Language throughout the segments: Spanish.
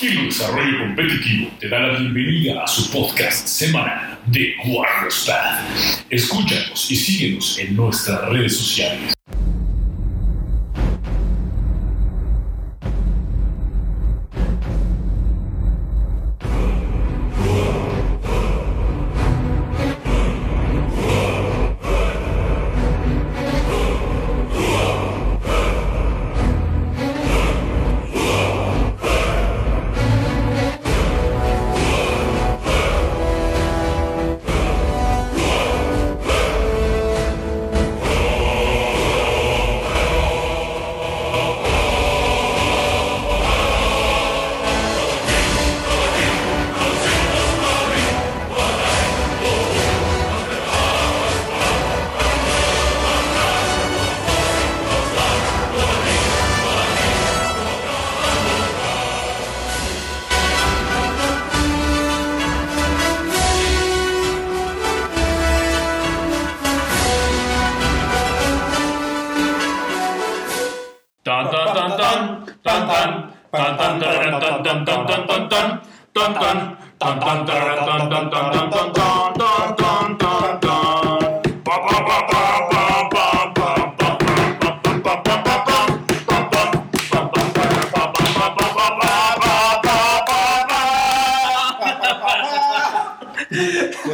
Kilo Desarrollo Competitivo te da la bienvenida a su podcast semanal de Warriors Path. Escúchanos y síguenos en nuestras redes sociales.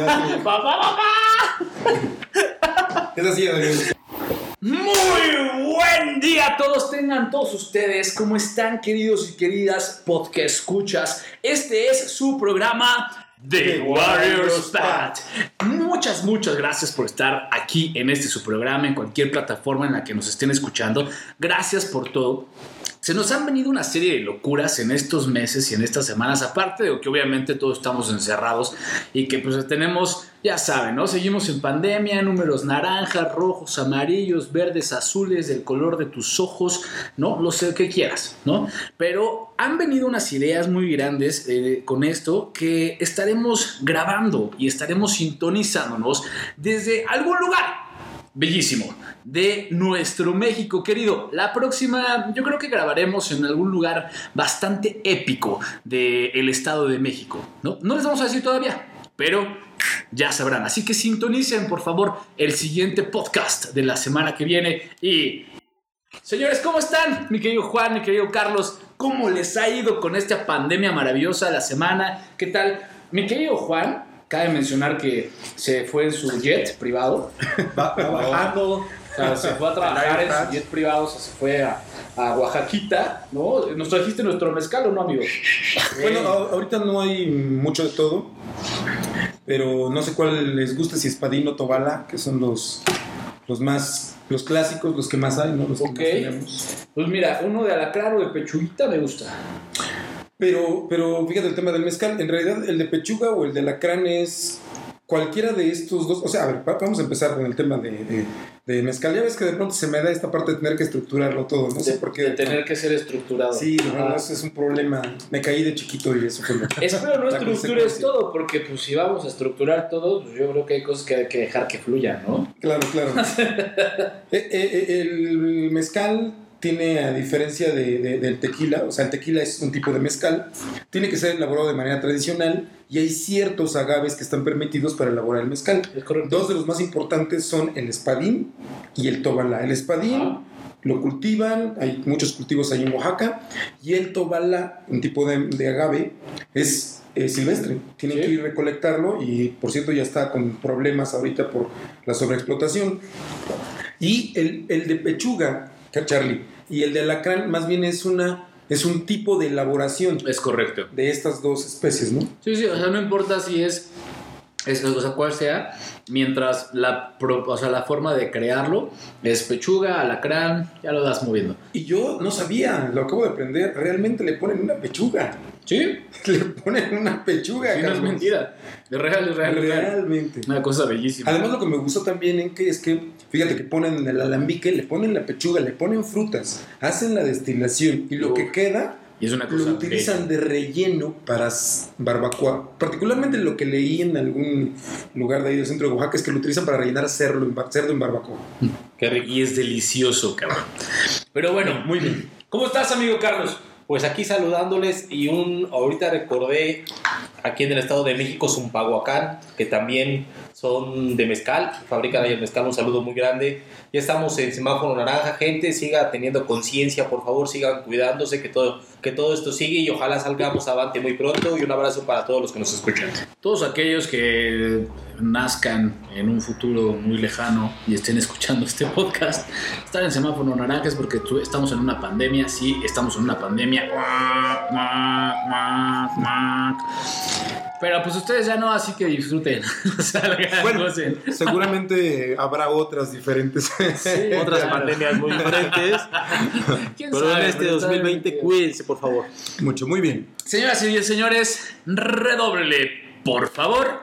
Muy buen día a todos, tengan todos ustedes. ¿Cómo están, queridos y queridas podcast escuchas? Este es su programa The Warriors Path. Muchas, muchas gracias por estar aquí en este su programa, en cualquier plataforma en la que nos estén escuchando. Gracias por todo. Se nos han venido una serie de locuras en estos meses y en estas semanas, aparte de que obviamente todos estamos encerrados y que pues tenemos, ya saben, ¿no? Seguimos en pandemia, números naranjas, rojos, amarillos, verdes, azules, del color de tus ojos, ¿no? Lo sé que quieras, ¿no? Pero han venido unas ideas muy grandes eh, con esto que estaremos grabando y estaremos sintonizándonos desde algún lugar bellísimo de nuestro México querido. La próxima yo creo que grabaremos en algún lugar bastante épico del Estado de México. ¿no? no les vamos a decir todavía, pero ya sabrán. Así que sintonicen por favor el siguiente podcast de la semana que viene y... Señores, ¿cómo están? Mi querido Juan, mi querido Carlos, ¿cómo les ha ido con esta pandemia maravillosa la semana? ¿Qué tal? Mi querido Juan, Cabe mencionar que se fue en su jet privado. Va, va bajando. O sea, se fue a trabajar en su jet privado, o sea, se fue a, a Oaxaquita, ¿no? ¿Nos trajiste nuestro mezcal o no, amigo? Bueno, ahorita no hay mucho de todo. Pero no sé cuál les gusta, si espadín o tobala, que son los, los más. Los clásicos, los que más hay, ¿no? Los que más tenemos. Pues mira, uno de alacrán o de pechuguita me gusta. Pero, pero fíjate el tema del mezcal. En realidad, el de pechuga o el de lacrán es cualquiera de estos dos. O sea, a ver, va- vamos a empezar con el tema de, de, de mezcal. Ya ves que de pronto se me da esta parte de tener que estructurarlo todo. No sé de, por qué. de tener que ser estructurado. Sí, verdad, eso es un problema. Me caí de chiquito y eso fue lo Espero no estructures todo, porque pues si vamos a estructurar todo, pues yo creo que hay cosas que hay que dejar que fluyan, ¿no? Claro, claro. Eh, eh, eh, el mezcal tiene, a diferencia de- de- del tequila, o sea, el tequila es un tipo de mezcal, tiene que ser elaborado de manera tradicional y hay ciertos agaves que están permitidos para elaborar el mezcal. Dos de los más importantes son el espadín y el tobalá. El espadín lo cultivan, hay muchos cultivos ahí en Oaxaca, y el tobalá, un tipo de, de agave, es silvestre. Tienen Sí. que ir a recolectarlo y, por cierto, ya está con problemas ahorita por la sobreexplotación. Y el, el de pechuga, Charlie, y el de alacrán, más bien es una es un tipo de elaboración Es correcto. de estas dos especies, ¿no? Sí, sí, o sea, no importa si es, es o sea, cuál sea, mientras la, o sea, la forma de crearlo es pechuga, alacrán, ya lo das moviendo. Y yo no sabía, lo acabo de aprender, realmente le ponen una pechuga. ¿Sí? Le ponen una pechuga, Sí, no es mentira. Es real, es real. es real. Realmente. Una cosa bellísima. Además, lo que me gustó también en que es que, fíjate que ponen en el alambique, le ponen la pechuga, le ponen frutas, hacen la destilación y lo Uf. que queda y es una cosa lo utilizan bella. de relleno para barbacoa. Particularmente lo que leí en algún lugar de ahí del centro de Oaxaca es que lo utilizan para rellenar cerdo en, bar- cerdo en barbacoa. Qué rico. Y es delicioso, cabrón. Pero bueno, Muy bien. ¿cómo estás, amigo Carlos? Pues aquí saludándoles y un, ahorita recordé aquí en el Estado de México Zumpahuacán, que también son de mezcal, fabrican ahí el mezcal, un saludo muy grande. Ya estamos en semáforo naranja, gente, siga teniendo conciencia, por favor, sigan cuidándose, que todo, que todo esto sigue y ojalá salgamos avante muy pronto y un abrazo para todos los que nos escuchan. Todos aquellos que nazcan en un futuro muy lejano y estén escuchando este podcast, estar en semáforo naranja es porque estamos en una pandemia, sí, estamos en una pandemia. Pero pues ustedes ya no, así que disfruten. Salgan, Bueno, gocen. Seguramente habrá otras diferentes. Otras pandemias muy diferentes, ¿Quién pero en sabe? este Pero sabe 2020 que- cuídense, por favor. Mucho, muy bien. Señoras y señores, redoble, por favor.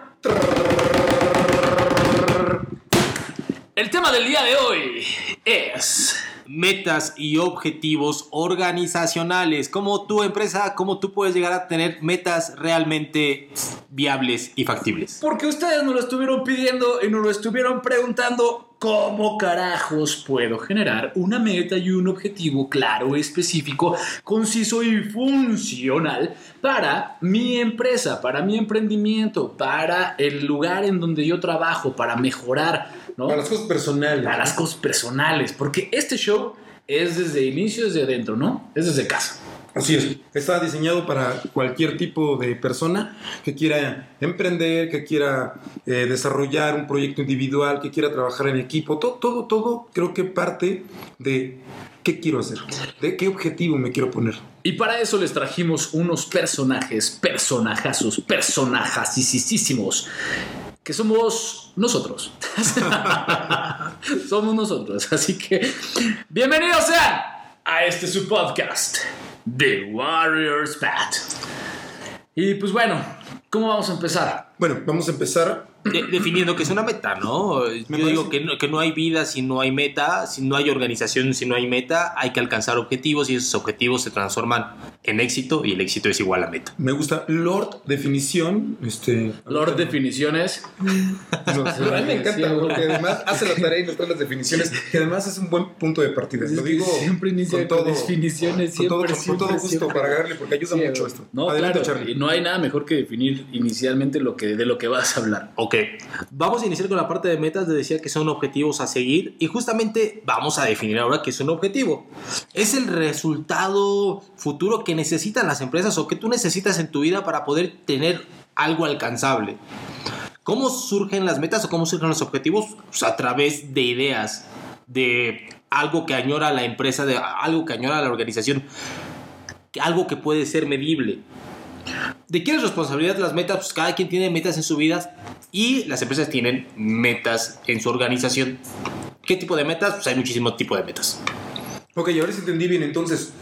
El tema del día de hoy es... metas y objetivos organizacionales. Como tu empresa, cómo tú puedes llegar a tener metas realmente viables y factibles. Porque ustedes nos lo estuvieron pidiendo y nos lo estuvieron preguntando cómo carajos puedo generar una meta y un objetivo claro, específico, conciso y funcional para mi empresa, para mi emprendimiento, para el lugar en donde yo trabajo, para mejorar, ¿no? Para las cosas personales. Para las cosas personales, porque este show es desde inicio, desde adentro, ¿no? Es desde casa. Así es. Está diseñado para cualquier tipo de persona que quiera emprender, que quiera eh, desarrollar un proyecto individual, que quiera trabajar en equipo. Todo, todo, todo creo que parte de qué quiero hacer, de qué objetivo me quiero poner. Y para eso les trajimos unos personajes, personajazos, personajasísimos, que somos nosotros. somos nosotros. Así que bienvenidos sean a este su podcast, The Warriors Path. Y pues bueno, ¿cómo vamos a empezar? Bueno, vamos a empezar. De- definiendo que es una meta, ¿no? Yo parece. digo que no, que no hay vida si no hay meta, si no hay organización si no hay meta, hay que alcanzar objetivos y esos objetivos se transforman en éxito y el éxito es igual a meta. Me gusta Lord definición. Este, Lord definiciones. No, a mí me encanta porque además hace la tarea y nos trae las definiciones. Que además es un buen punto de partida. Lo digo siempre inicia con todo, definiciones, con todo, siempre, con todo siempre, gusto siempre. para agarrarle porque ayuda Sí, mucho esto. No, Adelante, claro, Charlie. y no hay nada mejor que definir inicialmente lo que, de lo que vas a hablar. Ok, vamos a iniciar con la parte de metas. Le decía que son objetivos a seguir y justamente vamos a definir ahora qué es un objetivo. Es el resultado futuro que necesitan las empresas o que tú necesitas en tu vida para poder tener algo alcanzable. ¿Cómo surgen las metas o cómo surgen los objetivos? Pues a través de ideas, de algo que añora la empresa, de algo que añora la organización, algo que puede ser medible. ¿De quién es responsabilidad las metas? Pues cada quien tiene metas en su vida y las empresas tienen metas en su organización. ¿Qué tipo de metas? Pues hay muchísimos tipos de metas. Ok, ahora sí entendí bien. Entonces,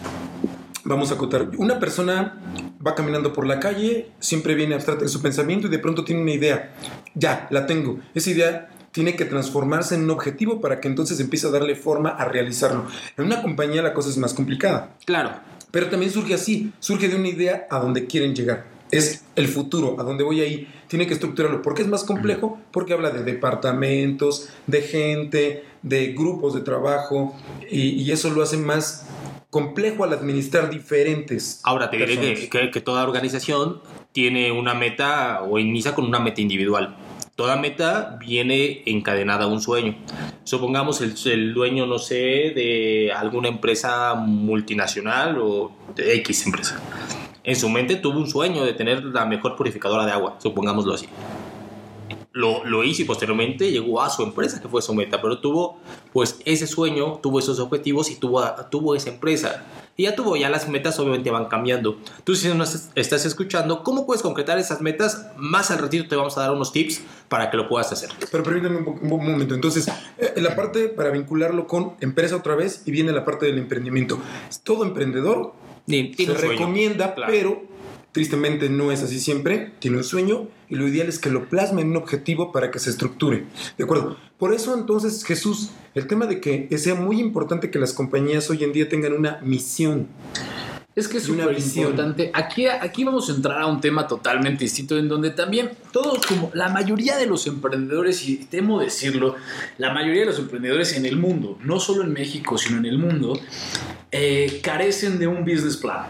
vamos a acotar. Una persona va caminando por la calle, siempre viene abstracta en su pensamiento y de pronto tiene una idea. Ya, la tengo. Esa idea tiene que transformarse en un objetivo para que entonces empiece a darle forma a realizarlo. En una compañía la cosa es más complicada. Claro. Pero también surge así, surge de una idea a donde quieren llegar. Es el futuro, a donde voy ahí. Tiene que estructurarlo. ¿Por qué es más complejo? Porque habla de departamentos, de gente, de grupos de trabajo y, y eso lo hace más complejo al administrar diferentes. Ahora te diré que, que- que toda organización tiene una meta o inicia con una meta individual. Toda meta viene encadenada a un sueño. Supongamos el, el dueño, no sé, de alguna empresa multinacional o de X empresa. En su mente tuvo un sueño de tener la mejor purificadora de agua, supongámoslo así. Lo, lo hizo y posteriormente llegó a su empresa, que fue su meta, pero tuvo pues ese sueño, tuvo esos objetivos y tuvo, tuvo esa empresa. Y ya tuvo, ya las metas obviamente van cambiando. Tú si nos estás escuchando, ¿cómo puedes concretar esas metas? Más al ratito te vamos a dar unos tips para que lo puedas hacer. Pero permítame un, momento. Entonces, eh, la parte para vincularlo con empresa otra vez y viene la parte del emprendimiento. Todo emprendedor Tiene se recomienda, Claro. pero tristemente no es así siempre. Tiene un sueño y lo ideal es que lo plasme en un objetivo para que se estructure. ¿De acuerdo? Por eso entonces Jesús, el tema de que sea muy importante que las compañías hoy en día tengan una misión. Es que es una visión. importante. Aquí, aquí vamos a entrar a un tema totalmente distinto, en donde también todos, como la mayoría de los emprendedores, y temo decirlo, la mayoría de los emprendedores en el mundo, no solo en México, sino en el mundo, eh, carecen de un business plan.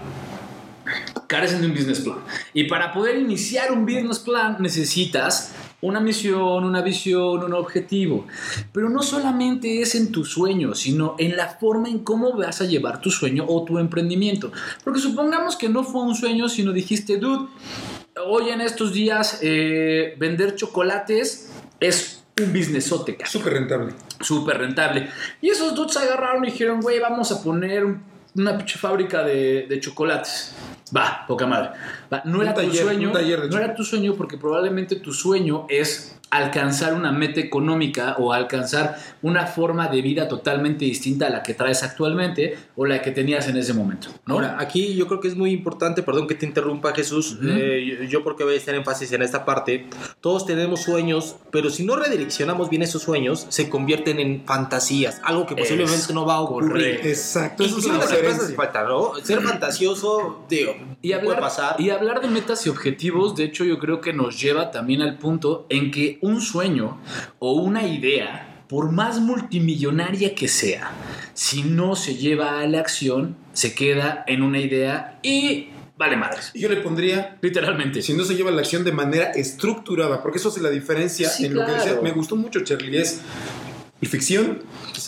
Carecen de un business plan. Y para poder iniciar un business plan necesitas una misión, una visión, un objetivo. Pero no solamente es en tu sueño, sino en la forma en cómo vas a llevar tu sueño o tu emprendimiento. Porque supongamos que no fue un sueño, sino dijiste, dude, hoy en estos días eh, vender chocolates es un businessote, cabrón Súper rentable. súper rentable. Y esos dudes agarraron y dijeron, güey, vamos a poner un- una pinche fábrica de, de chocolates. Va, poca madre. Va, No Un era tu sueño. no era tu sueño porque probablemente tu sueño es alcanzar una meta económica o alcanzar una forma de vida totalmente distinta a la que traes actualmente o la que tenías en ese momento. ¿no? Ahora, aquí yo creo que es muy importante, perdón que te interrumpa Jesús, eh, yo, yo porque voy a hacer énfasis en esta parte, todos tenemos sueños, pero si no redireccionamos bien esos sueños, se convierten en fantasías, algo que posiblemente Es no va a ocurrir. correcto. Exacto. Eso es Inclusive las empresas falta, ¿no? Ser fantasioso, digo, Y puede hablar, pasar. y hablar de metas y objetivos, de hecho, yo creo que nos lleva también al punto en que un sueño o una idea, por más multimillonaria que sea, si no se lleva a la acción, se queda en una idea y vale madres. Yo le pondría, Literalmente. si no se lleva la acción de manera estructurada, porque eso hace la diferencia Sí, en lo que decía. Me gustó mucho, Charlie, es ficción,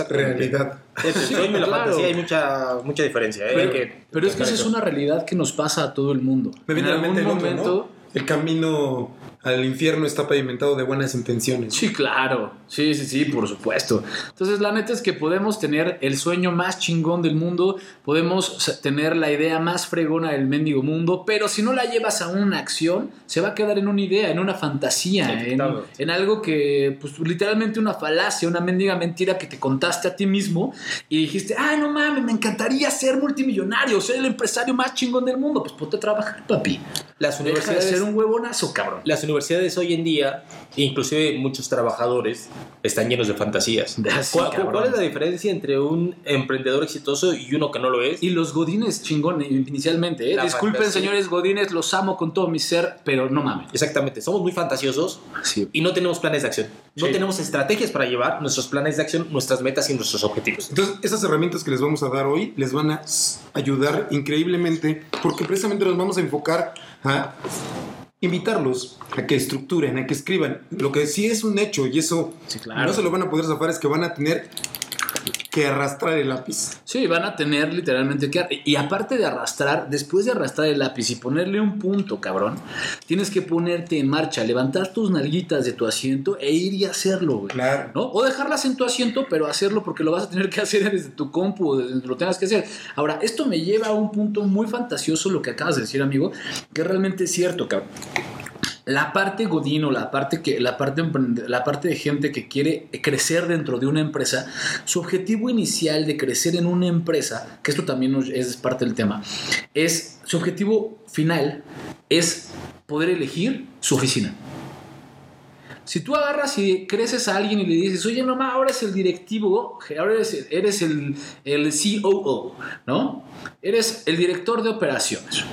realidad. Entre el Sí, sueño y la claro. fantasía hay mucha, mucha diferencia. ¿eh? Pero, Hay que- pero es que esa es una realidad que nos pasa a todo el mundo. Me viene a en la mente el algún otro, momento. ¿no? El camino al infierno está pavimentado de buenas intenciones. Sí, claro. Sí, sí, sí, por supuesto. Entonces, la neta es que podemos tener el sueño más chingón del mundo, podemos tener la idea más fregona del mendigo mundo, pero si no la llevas a una acción, se va a quedar en una idea, en una fantasía, Sí, en, en algo que, pues, literalmente una falacia, una mendiga mentira que te contaste a ti mismo y dijiste, ay, no mames, me encantaría ser multimillonario, ser el empresario más chingón del mundo. Pues ponte a trabajar, papi. Las Deja de universidades, ser un huevonazo, cabrón. las universidades hoy en día, inclusive muchos trabajadores, están llenos de fantasías. Así, ¿Cuál, cabrón. cuál es la diferencia entre un emprendedor exitoso y uno que no lo es? Y los godines chingón inicialmente, ¿eh? Disculpen, fantasía. señores godines, los amo con todo mi ser, pero no mames. Exactamente, somos muy fantasiosos Sí. y no tenemos planes de acción. No Sí. tenemos estrategias para llevar nuestros planes de acción, nuestras metas y nuestros objetivos. Entonces, esas herramientas que les vamos a dar hoy les van a ayudar increíblemente porque precisamente nos vamos a enfocar a invitarlos a que estructuren, a que escriban. Lo que sí es un hecho y eso Sí, claro. no se lo van a poder zafar es que van a tener que arrastrar el lápiz. Sí, van a tener literalmente que... Y aparte de arrastrar, después de arrastrar el lápiz y ponerle un punto, cabrón, tienes que ponerte en marcha, levantar tus nalguitas de tu asiento e ir y hacerlo, güey. Claro. ¿no? O dejarlas en tu asiento, pero hacerlo porque lo vas a tener que hacer desde tu compu o desde donde lo tengas que hacer. Ahora, esto me lleva a un punto muy fantasioso, lo que acabas de decir, amigo, que realmente es cierto, cabrón. La parte godino, la parte, que, la, parte la parte de gente que quiere crecer dentro de una empresa, su objetivo inicial de crecer en una empresa, que esto también es parte del tema, es su objetivo final es poder elegir su oficina. Si tú agarras y creces a alguien y le dices, oye, mamá, ahora es el directivo, ahora eres, eres el, el COO, ¿no? Eres el director de operaciones.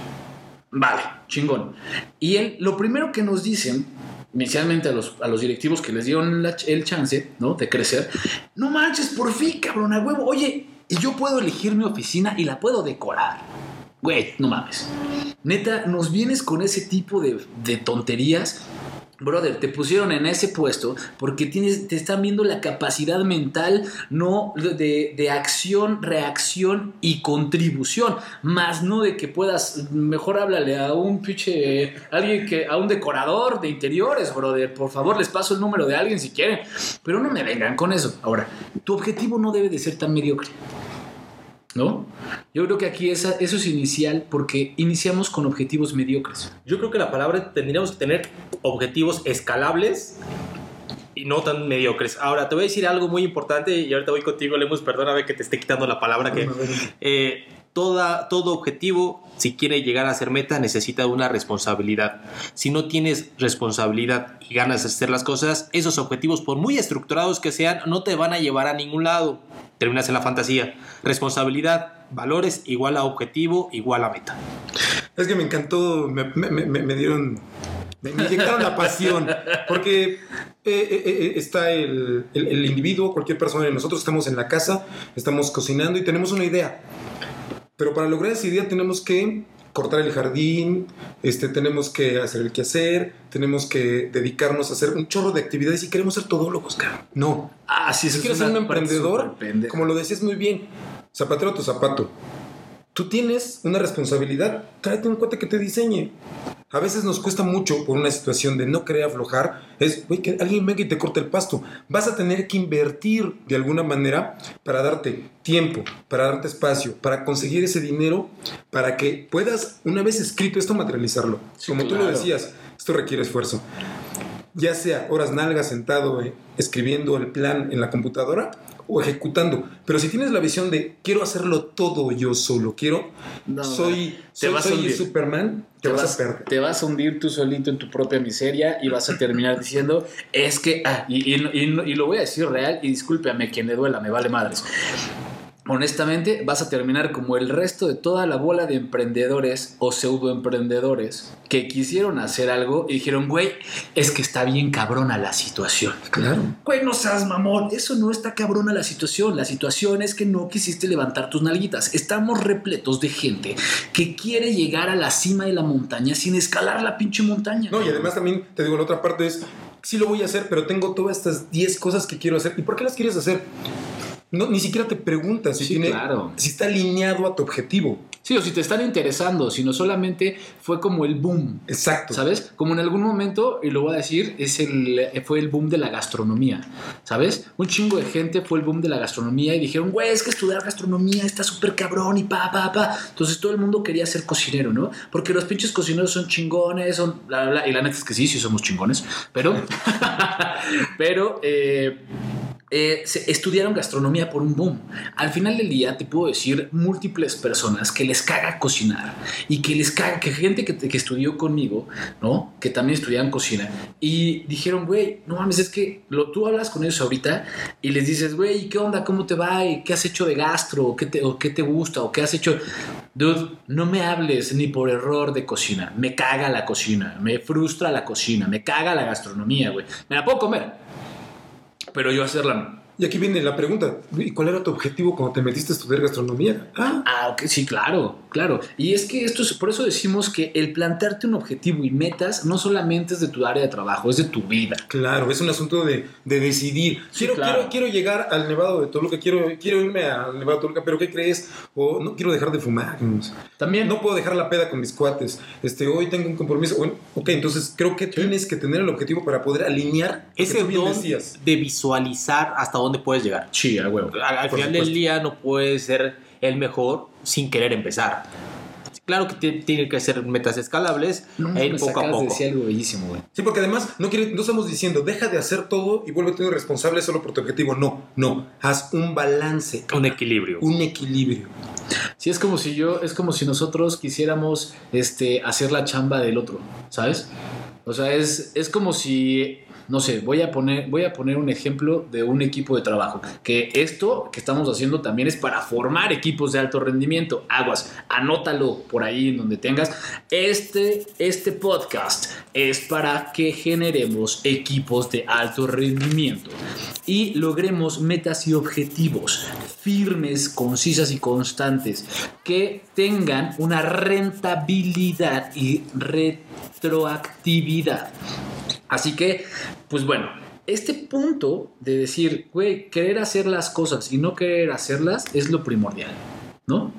Vale, chingón. Y él, lo primero que nos dicen, inicialmente a los, a los directivos que les dieron la el chance, ¿no? De crecer, no manches, por fin, cabrón, a huevo. Oye, y yo puedo elegir mi oficina y la puedo decorar. Güey, no mames. Neta, nos vienes con ese tipo de, de tonterías. Brother, te pusieron en ese puesto porque tienes, te están viendo la capacidad mental, no de, de acción, reacción y contribución, más no de que puedas, mejor háblale a un pinche, alguien que, a un decorador de interiores, brother, por favor, les paso el número de alguien si quieren, pero no me vengan con eso. Ahora, tu objetivo no debe de ser tan mediocre. ¿No? Yo creo que aquí esa, eso es inicial porque iniciamos con objetivos mediocres. Yo creo que la palabra tendríamos que tener objetivos escalables y no tan mediocres. Ahora, te voy a decir algo muy importante y ahorita voy contigo, Lemus, perdóname que te esté quitando la palabra, que eh, toda, todo objetivo, si quiere llegar a ser meta, necesita una responsabilidad. Si no tienes responsabilidad y ganas de hacer las cosas, esos objetivos, por muy estructurados que sean, no te van a llevar a ningún lado. Terminas en la fantasía. Responsabilidad, valores igual a objetivo, igual a meta. Es que me encantó, me, me- me- me dieron, me, inyectaron la pasión, porque eh, eh, eh, está el, el- el individuo, cualquier persona, y nosotros estamos en la casa, estamos cocinando y tenemos una idea. Pero para lograr esa idea tenemos que cortar el jardín, este, tenemos que hacer el quehacer, tenemos que dedicarnos a hacer un chorro de actividades y queremos ser todólogos, cabrón. No, Ah, sí, si quieres es ser un emprendedor, como lo decías muy bien, zapatero a tu zapato. Tú tienes una responsabilidad, tráete un cuate que te diseñe. A veces nos cuesta mucho por una situación de no querer aflojar, es, güey, que alguien venga y te corte el pasto. Vas a tener que invertir de alguna manera para darte tiempo, para darte espacio, para conseguir ese dinero, para que puedas, una vez escrito esto, materializarlo. Sí, Como tú lo decías, esto requiere esfuerzo ya sea horas nalgas sentado eh, escribiendo el plan en la computadora o ejecutando. Pero si tienes la visión de quiero hacerlo todo yo solo, quiero, No, soy, te soy, vas a soy hundir. Superman, te, te vas, vas, a perder. te vas a hundir tú solito en tu propia miseria y vas a terminar diciendo, es que, ah, y, y- y- y lo voy a decir real, y discúlpeme a quien le duela, me vale madres. Honestamente, vas a terminar como el resto de toda la bola de emprendedores o pseudoemprendedores que quisieron hacer algo y dijeron, güey, es que está bien cabrona la situación. Claro. Güey, no seas mamón. Eso no está cabrona la situación. La situación es que no quisiste levantar tus nalguitas. Estamos repletos de gente que quiere llegar a la cima de la montaña sin escalar la pinche montaña. No, y además también te digo, la otra parte es, sí lo voy a hacer, pero tengo todas estas 10 cosas que quiero hacer. ¿Y por qué las quieres hacer? No, ni siquiera te preguntas si, Sí, tiene, claro. si está alineado a tu objetivo. Sí, o si te están interesando, sino solamente fue como el boom. Exacto. ¿Sabes? Como en algún momento, y lo voy a decir, es el, fue el boom de la gastronomía. ¿Sabes? Un chingo de gente fue el boom de la gastronomía y dijeron, güey, es que estudiar gastronomía está súper cabrón y pa, pa, pa. Entonces todo el mundo quería ser cocinero, ¿no? Porque los pinches cocineros son chingones, son. bla, bla, bla. Y la neta es que sí, sí somos chingones. Pero. pero. eh, eh, se- estudiaron gastronomía por un boom. Al final del día te puedo decir múltiples personas que les caga cocinar y que les caga, que gente que, estudió conmigo, ¿no? Que también estudiaban cocina y dijeron, güey, no mames, es que lo, tú hablas con ellos ahorita y les dices, güey, ¿qué onda? ¿Cómo te va? ¿Y ¿Qué has hecho de gastro? ¿O qué, te, ¿O qué te gusta? ¿O qué has hecho? Dude, no me hables ni por error de cocina. Me caga la cocina, me frustra la cocina, me caga la gastronomía, güey. Me la puedo comer, pero yo hacerla. Y aquí viene la pregunta, ¿y cuál era tu objetivo cuando te metiste a estudiar gastronomía? Ah, Ah, ok, sí, claro, claro. Y es que esto es, por eso decimos que el plantearte un objetivo y metas no solamente es de tu área de trabajo, es de tu vida. Claro, es un asunto de, de decidir. Sí, quiero, claro. quiero, quiero llegar al Nevado de Toluca, quiero, quiero irme al Nevado de Toluca, pero ¿qué crees? O no quiero dejar de fumar. También, No puedo dejar la peda con mis cuates. Este, hoy tengo un compromiso. Bueno, ok, entonces creo que tienes que tener el objetivo para poder alinear Ese don de visualizar hasta dónde puedes llegar. sí, a huevo. Al, al final supuesto. del día no puedes ser el mejor sin querer empezar. Claro que tiene que ser metas escalables No, e ir me poco a de poco. decir algo bellísimo, güey. Sí, porque además no, quiere- no estamos diciendo deja de hacer todo y vuelve a tener responsable solo por tu objetivo. No, no. Haz un balance, Un equilibrio. un equilibrio. Sí, es como si yo, es como si nosotros quisiéramos este, hacer la chamba del otro, ¿sabes? O sea, es, es como si, no sé, voy a, poner, voy a poner un ejemplo de un equipo de trabajo. Que esto que estamos haciendo también es para formar equipos de alto rendimiento. Aguas, anótalo por ahí en donde tengas. Este, este podcast es para que generemos equipos de alto rendimiento y logremos metas y objetivos firmes, concisas y constantes que tengan una rentabilidad y retroactividad. Así que, pues bueno, este punto de decir, güey, querer hacer las cosas y no querer hacerlas es lo primordial, ¿no?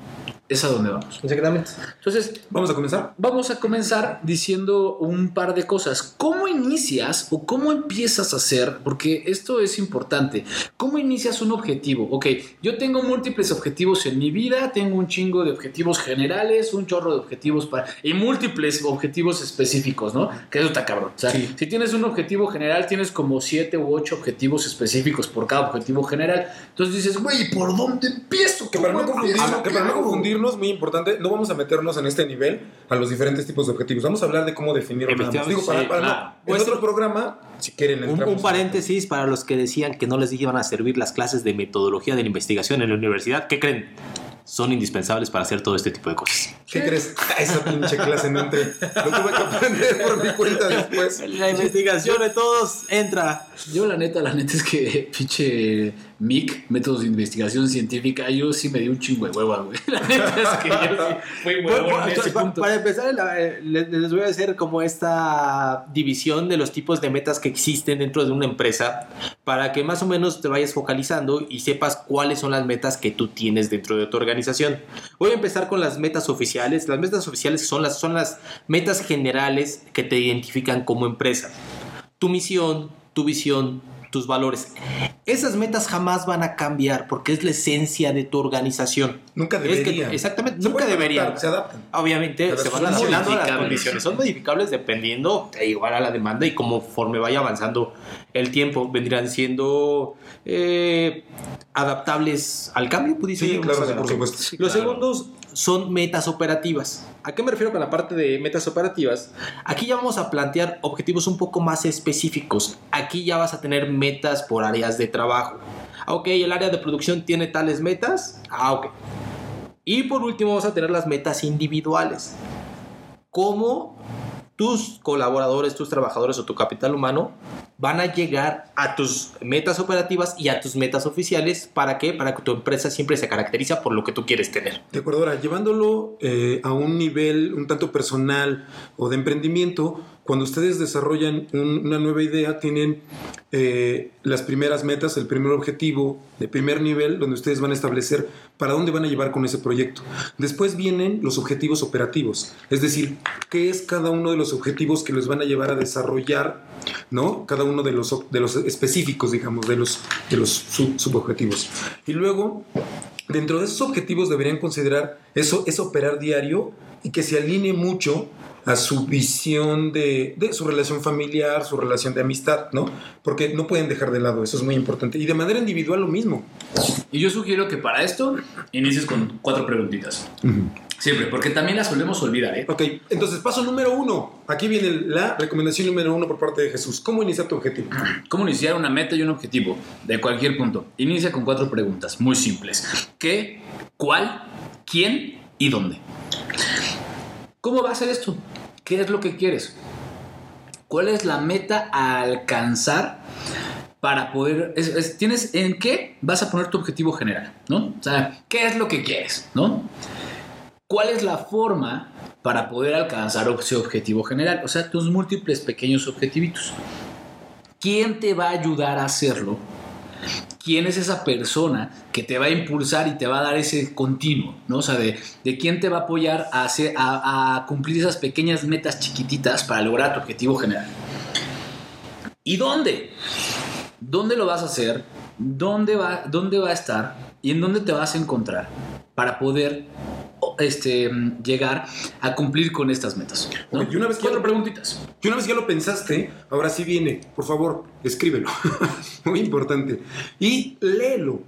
Es a donde vamos. Exactamente. Entonces, Vamos a comenzar. Vamos a comenzar diciendo un par de cosas. ¿Cómo inicias o cómo empiezas a hacer? Porque esto es importante. ¿Cómo inicias un objetivo? Ok, yo tengo múltiples objetivos en mi vida, tengo un chingo de objetivos generales, un chorro de objetivos para... y múltiples objetivos específicos, ¿no? Que eso está cabrón. O sea, Sí. si tienes un objetivo general, tienes como siete u ocho objetivos específicos por cada objetivo general. Entonces dices, güey, ¿por dónde empiezo? Que para, no ¿Cómo no ¿Qué confundirnos, muy importante, no vamos a meternos en este nivel a los diferentes tipos de objetivos. Vamos a hablar de cómo definirlos. nada más. Digo, para, para no- claro. en Pues- otro programa, si quieren, Un, un paréntesis para los que decían que no les iban a servir las clases de metodología de la investigación en la universidad. ¿Qué creen? Son indispensables para hacer todo este tipo de cosas. ¿Qué crees? Esa pinche clase no entré. Lo tuve que aprender por mi cuenta después. La investigación de todos entra. Yo la neta, la neta es que pinche MIC, métodos de investigación científica, yo sí me di un chingo de hueva, güey. La neta es que yo sí fui Bueno, huevón en ese pa- punto. para empezar, eh, les, les voy a hacer como esta división de los tipos de metas que existen dentro de una empresa para que más o menos te vayas focalizando y sepas cuáles son las metas que tú tienes dentro de tu organización. Voy a empezar con las metas oficiales. Las metas oficiales son las, son las metas generales que te identifican como empresa. Tu misión, tu visión, tus valores. Esas metas jamás van a cambiar porque es la esencia de tu organización. Nunca Es que- deberían. exactamente, Se nunca deberían. adaptar, Se adaptan. Obviamente Pero se van adaptando a las condiciones. Son modificables dependiendo igual a la demanda y conforme vaya avanzando el tiempo. Vendrán siendo eh, adaptables al cambio, pudiese Sí, claro, por supuesto. Los claro. segundos son metas operativas. ¿A qué me refiero con la parte de metas operativas? Aquí ya vamos a plantear objetivos un poco más específicos. Aquí ya vas a tener metas por áreas de trabajo. Ah, Ok, el área de producción tiene tales metas. Ah, ok. Y por último vamos a tener las metas individuales. ¿Cómo tus colaboradores, tus trabajadores o tu capital humano van a llegar a tus metas operativas y a tus metas oficiales? ¿Para qué? Para que tu empresa siempre se caracteriza por lo que tú quieres tener. De acuerdo, ahora llevándolo eh, a un nivel un tanto personal o de emprendimiento, cuando ustedes desarrollan un- una nueva idea, tienen eh, las primeras metas, el primer objetivo de primer nivel, donde ustedes van a establecer para dónde van a llevar con ese proyecto. Después vienen los objetivos operativos, es decir, qué es cada uno de los objetivos que les van a llevar a desarrollar, ¿no? Cada uno de los, de los específicos, digamos, de los, de los sub- subobjetivos. Y luego dentro de esos objetivos deberían considerar eso es operar diario y que se alinee mucho a su visión de, de su relación familiar, su relación de amistad, ¿no? Porque no pueden dejar de lado, eso es muy importante. Y de manera individual lo mismo. Y yo sugiero que para esto inicies con cuatro preguntitas. Siempre, porque también las solemos olvidar, ¿eh? Ok, entonces paso número uno. Aquí viene la recomendación número uno por parte de Jesús. ¿Cómo iniciar tu objetivo? ¿Cómo iniciar una meta y un objetivo de cualquier punto? Inicia con cuatro preguntas muy simples. ¿Qué? ¿Cuál? ¿Quién? ¿Y dónde? ¿Cómo va a ser esto? ¿Qué es lo que quieres? ¿Cuál es la meta a alcanzar para poder... es- es- ¿Tienes en qué vas a poner tu objetivo general? ¿No? O sea, ¿qué es lo que quieres? ¿No? ¿Cuál es la forma para poder alcanzar ese objetivo general? O sea, tus múltiples pequeños objetivitos. ¿Quién te va a ayudar a hacerlo? ¿Quién es esa persona que te va a impulsar y te va a dar ese continuo? ¿no? O sea, de, quién te va a apoyar a, a, cumplir esas pequeñas metas chiquititas para lograr tu objetivo general. ¿Y dónde? ¿Dónde lo vas a hacer? ¿Dónde va, dónde va a estar? ¿Y en dónde te vas a encontrar para poder este, llegar a cumplir con estas metas? y una vez que Cuatro ya- preguntitas. Y una vez que ya lo pensaste, ahora sí viene, por favor, escríbelo. Muy importante. Y léelo.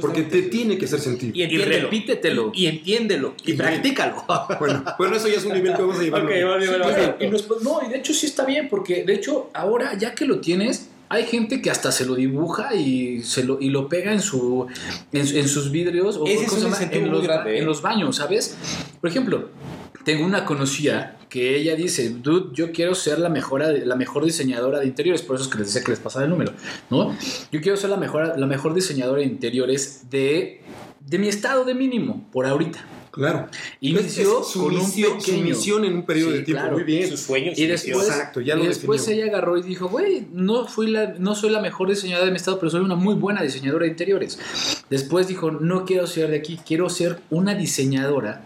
Porque te tiene que hacer sentido. Y, repítetelo. Y, y entiéndelo. Y, Y- practícalo. Bueno, bueno, eso ya es un nivel que vamos a llevar. Ok, vale, Sí, vale, claro, y nos- pues, no, y de hecho sí está bien, porque de hecho ahora ya que lo tienes, hay gente que hasta se lo dibuja y, se lo, y lo pega en, su, en, su- en sus vidrios o Ese ¿eh? en los baños, ¿sabes? Por ejemplo, tengo una conocida que ella dice, dude, yo quiero ser la mejor, la mejor diseñadora de interiores, por eso es que les decía que les pasaba el número, ¿no? Yo quiero ser la mejor, la mejor diseñadora de interiores de, de mi estado de mínimo, por ahorita. Claro. Inició Es- su con un misión, su misión en un periodo Sí, de tiempo. claro. Muy bien. Sus sueños. Y después. Exacto, ya lo y después definió. ella agarró y dijo, güey, no, fui la, no soy la mejor diseñadora de mi estado, pero soy una muy buena diseñadora de interiores. Después dijo, no quiero ser de aquí, quiero ser una diseñadora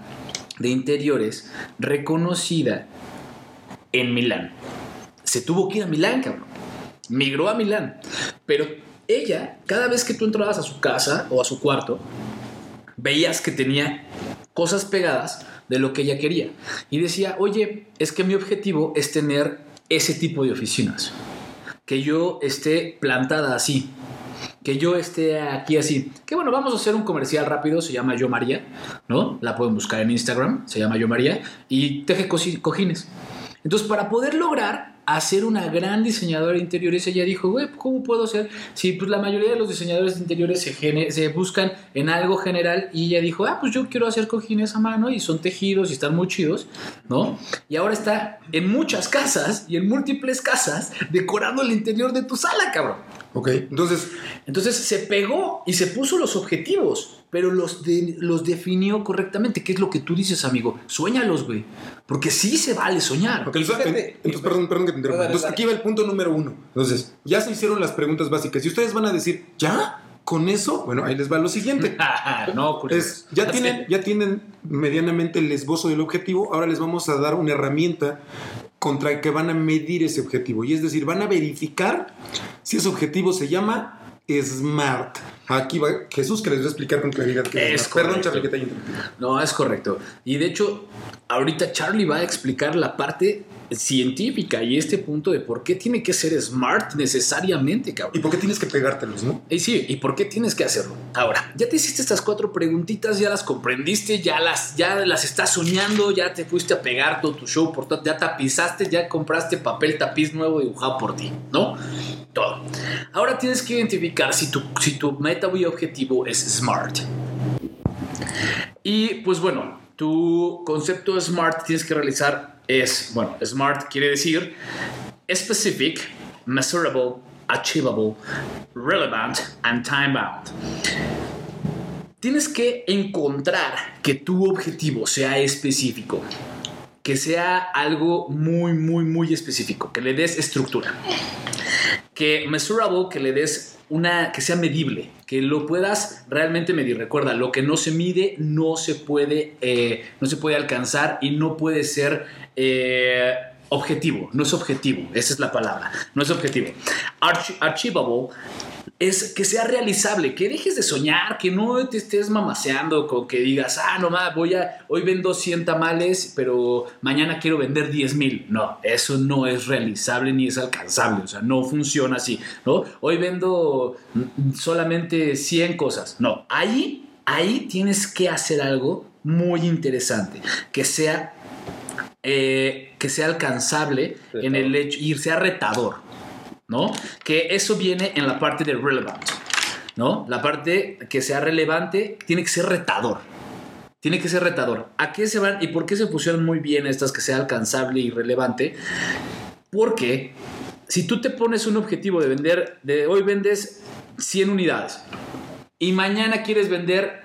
de interiores reconocida en Milán. Se tuvo que ir a Milán, cabrón. Migró a Milán. Pero ella, cada vez que tú entrabas a su casa o a su cuarto, veías que tenía cosas pegadas de lo que ella quería. Y decía, oye, es que mi objetivo es tener ese tipo de oficinas. Que yo esté plantada así. Que yo esté aquí así. Que bueno, vamos a hacer un comercial rápido. Se llama Yo María, ¿no? La pueden buscar en Instagram. Se llama Yo María. Y teje cojines. Entonces, para poder lograr hacer una gran diseñadora de interiores, ella dijo, güey, ¿cómo puedo ser? Si pues la mayoría de los diseñadores de interiores se, se buscan en algo general y ella dijo, ah, pues yo quiero hacer cojines a mano y son tejidos y están muy chidos, ¿no? Y ahora está en muchas casas y en múltiples casas decorando el interior de tu sala, cabrón. Ok, entonces, Entonces se pegó y se puso los objetivos, pero los, de- los definió correctamente. ¿Qué es lo que tú dices, amigo? Suéñalos, güey. Porque sí se vale soñar. entonces, fíjate- entonces, perdón, perdón que te interrumpa. Entonces, aquí va el punto número uno. Entonces, ya se hicieron las preguntas básicas. Y ustedes van a decir, ¿ya? ¿Con eso? Bueno, ahí les va lo siguiente. no, curioso. Es, ya, tienen, ya tienen medianamente el esbozo del objetivo, ahora les vamos a dar una herramienta contra el que van a medir ese objetivo. Y es decir, van a verificar si ese objetivo se llama SMART. Aquí va Jesús que les va a explicar con claridad qué es, Es. Perdón. Charlie, que te haya. No, es correcto. Y de hecho, ahorita Charlie va a explicar la parte científica y este punto de por qué tiene que ser smart necesariamente, ¿Y cabrón. por qué tienes que pegártelos, no? Y sí, ¿y por qué tienes que hacerlo? Ahora, ya te hiciste estas cuatro preguntitas, ya las comprendiste, ya las, ya las estás soñando, ya te fuiste a pegar todo tu show, por todo, ya tapizaste, ya compraste papel tapiz nuevo dibujado por ti, ¿no? Todo. Ahora tienes que identificar si tu, si tu meta y objetivo es SMART. Y pues bueno, tu concepto SMART tienes que realizar es, bueno, SMART quiere decir specific, measurable, achievable, relevant and time bound. Tienes que encontrar que tu objetivo sea específico, que sea algo muy, muy, muy específico, que le des estructura que measurable, que le des una, que sea medible, que lo puedas realmente medir. Recuerda, lo que no se mide no se puede, eh, no se puede alcanzar y no puede ser eh, objetivo. No es objetivo, esa es la palabra. No es objetivo. Archi- achievable es que sea realizable, que dejes de soñar, que no te estés mamaseando con que digas, ah, no más, voy a, hoy vendo 100 tamales, pero mañana quiero vender 10 mil. No, eso no es realizable ni es alcanzable, o sea, no funciona así, ¿no? Hoy vendo solamente 100 cosas. No, ahí, ahí tienes que hacer algo muy interesante, que sea, eh, que sea alcanzable en el hecho y sea retador. ¿no? Que eso viene en la parte de relevant, ¿no? La parte que sea relevante tiene que ser retador. Tiene que ser retador. ¿A qué se van y por qué se pusieron muy bien estas que sea alcanzable y relevante? Porque si tú te pones un objetivo de vender, de hoy vendes 100 unidades y mañana quieres vender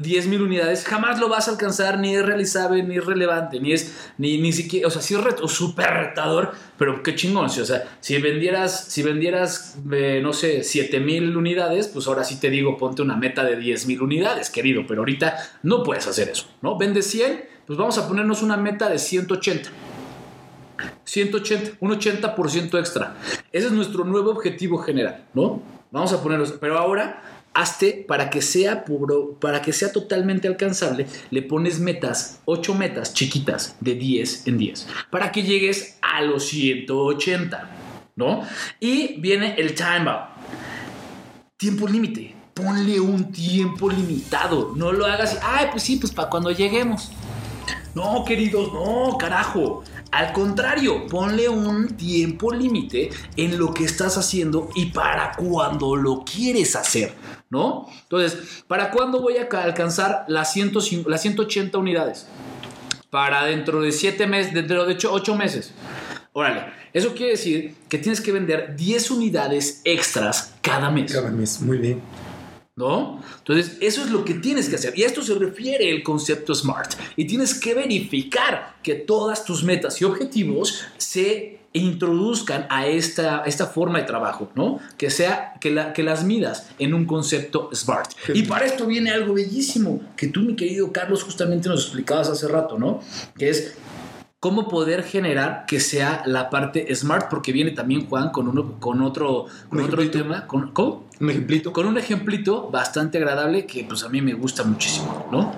10 mil unidades, jamás lo vas a alcanzar, ni es realizable, ni es relevante, ni es, ni, ni siquiera, o sea, sí es súper retador, pero qué chingón, o sea, si vendieras, si vendieras, eh, no sé, 7 mil unidades, pues ahora sí te digo, ponte una meta de 10 mil unidades, querido, pero ahorita no puedes hacer eso, ¿no? Vendes 100, pues vamos a ponernos una meta de 180. 180, un 80% extra. Ese es nuestro nuevo objetivo general, ¿no? Vamos a ponerlos, pero ahora hazte para que sea puro, para que sea totalmente alcanzable, le pones metas, 8 metas chiquitas de 10 en 10, para que llegues a los 180, ¿no? Y viene el time bound. Tiempo límite. Ponle un tiempo limitado. No lo hagas. Ay, pues sí, pues para cuando lleguemos. No, queridos, no, carajo. Al contrario, ponle un tiempo límite en lo que estás haciendo y para cuando lo quieres hacer, ¿no? Entonces, ¿para cuándo voy a ca- alcanzar las, 105 las 180 unidades? Para dentro de 7 meses, dentro de 8 meses. Órale, eso quiere decir que tienes que vender 10 unidades extras cada mes. Cada mes, muy bien. ¿no? Entonces, eso es lo que tienes que hacer. Y a esto se refiere el concepto SMART. Y tienes que verificar que todas tus metas y objetivos se introduzcan a esta, esta forma de trabajo, ¿no? Que sea, que, la, que las midas en un concepto SMART. Y para esto viene algo bellísimo que tú, mi querido Carlos, justamente nos explicabas hace rato, ¿no? Que es cómo poder generar que sea la parte smart, porque viene también Juan con, uno, con otro, con Un otro tema, con, ¿cómo? Un ejemplito. con un ejemplito bastante agradable que pues a mí me gusta muchísimo, ¿no?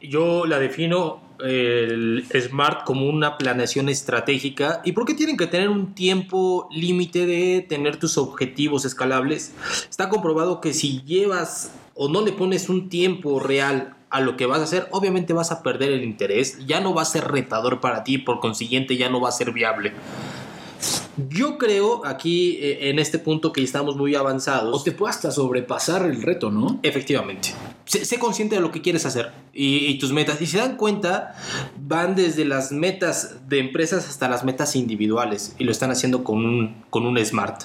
Yo la defino el SMART como una planeación estratégica. ¿Y por qué tienen que tener un tiempo límite de tener tus objetivos escalables? Está comprobado que si llevas o no le pones un tiempo real a lo que vas a hacer, obviamente vas a perder el interés, ya no va a ser retador para ti, por consiguiente ya no va a ser viable. Yo creo aquí eh, en este punto que estamos muy avanzados. O te puede hasta sobrepasar el reto, ¿no? Efectivamente. Sé, sé consciente de lo que quieres hacer y, y tus metas. Y se dan cuenta, van desde las metas de empresas hasta las metas individuales y lo están haciendo con un, con un smart.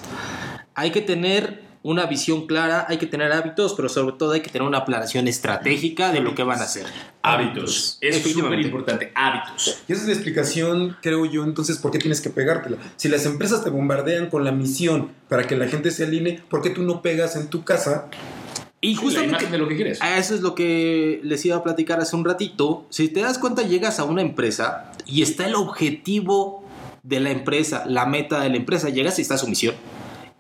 Hay que tener una visión clara, hay que tener hábitos, pero sobre todo hay que tener una planeación estratégica de lo que van a hacer. Hábitos. Es súper importante. Hábitos. Y esa es la explicación, creo yo, entonces, ¿por qué tienes que pegártela? Si las empresas te bombardean con la misión para que la gente se alinee, ¿por qué tú no pegas en tu casa? Y La justamente imagen de lo que quieres. A eso es lo que les iba a platicar hace un ratito. Si te das cuenta, llegas a una empresa y está el objetivo de la empresa, la meta de la empresa, llegas y está su misión.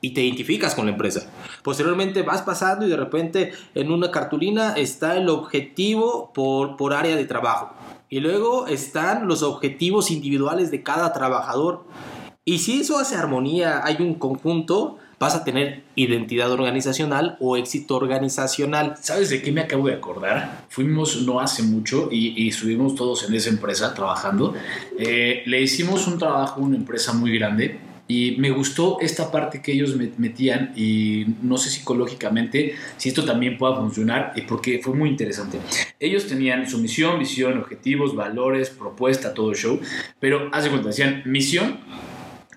Y te identificas con la empresa. Posteriormente vas pasando y de repente en una cartulina está el objetivo por, por área de trabajo. Y luego están los objetivos individuales de cada trabajador. Y si eso hace armonía, hay un conjunto, vas a tener identidad organizacional o éxito organizacional. ¿Sabes de qué me acabo de acordar? Fuimos no hace mucho y, y estuvimos todos en esa empresa trabajando. Eh, le hicimos un trabajo a una empresa muy grande y me gustó esta parte que ellos met- metían y no sé psicológicamente si esto también pueda funcionar porque fue muy interesante. Ellos tenían su misión, visión, objetivos, valores, propuesta, todo show, pero haz de cuenta, decían misión,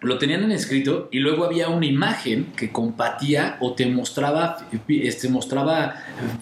lo tenían en escrito y luego había una imagen que compatía o te mostraba, este, mostraba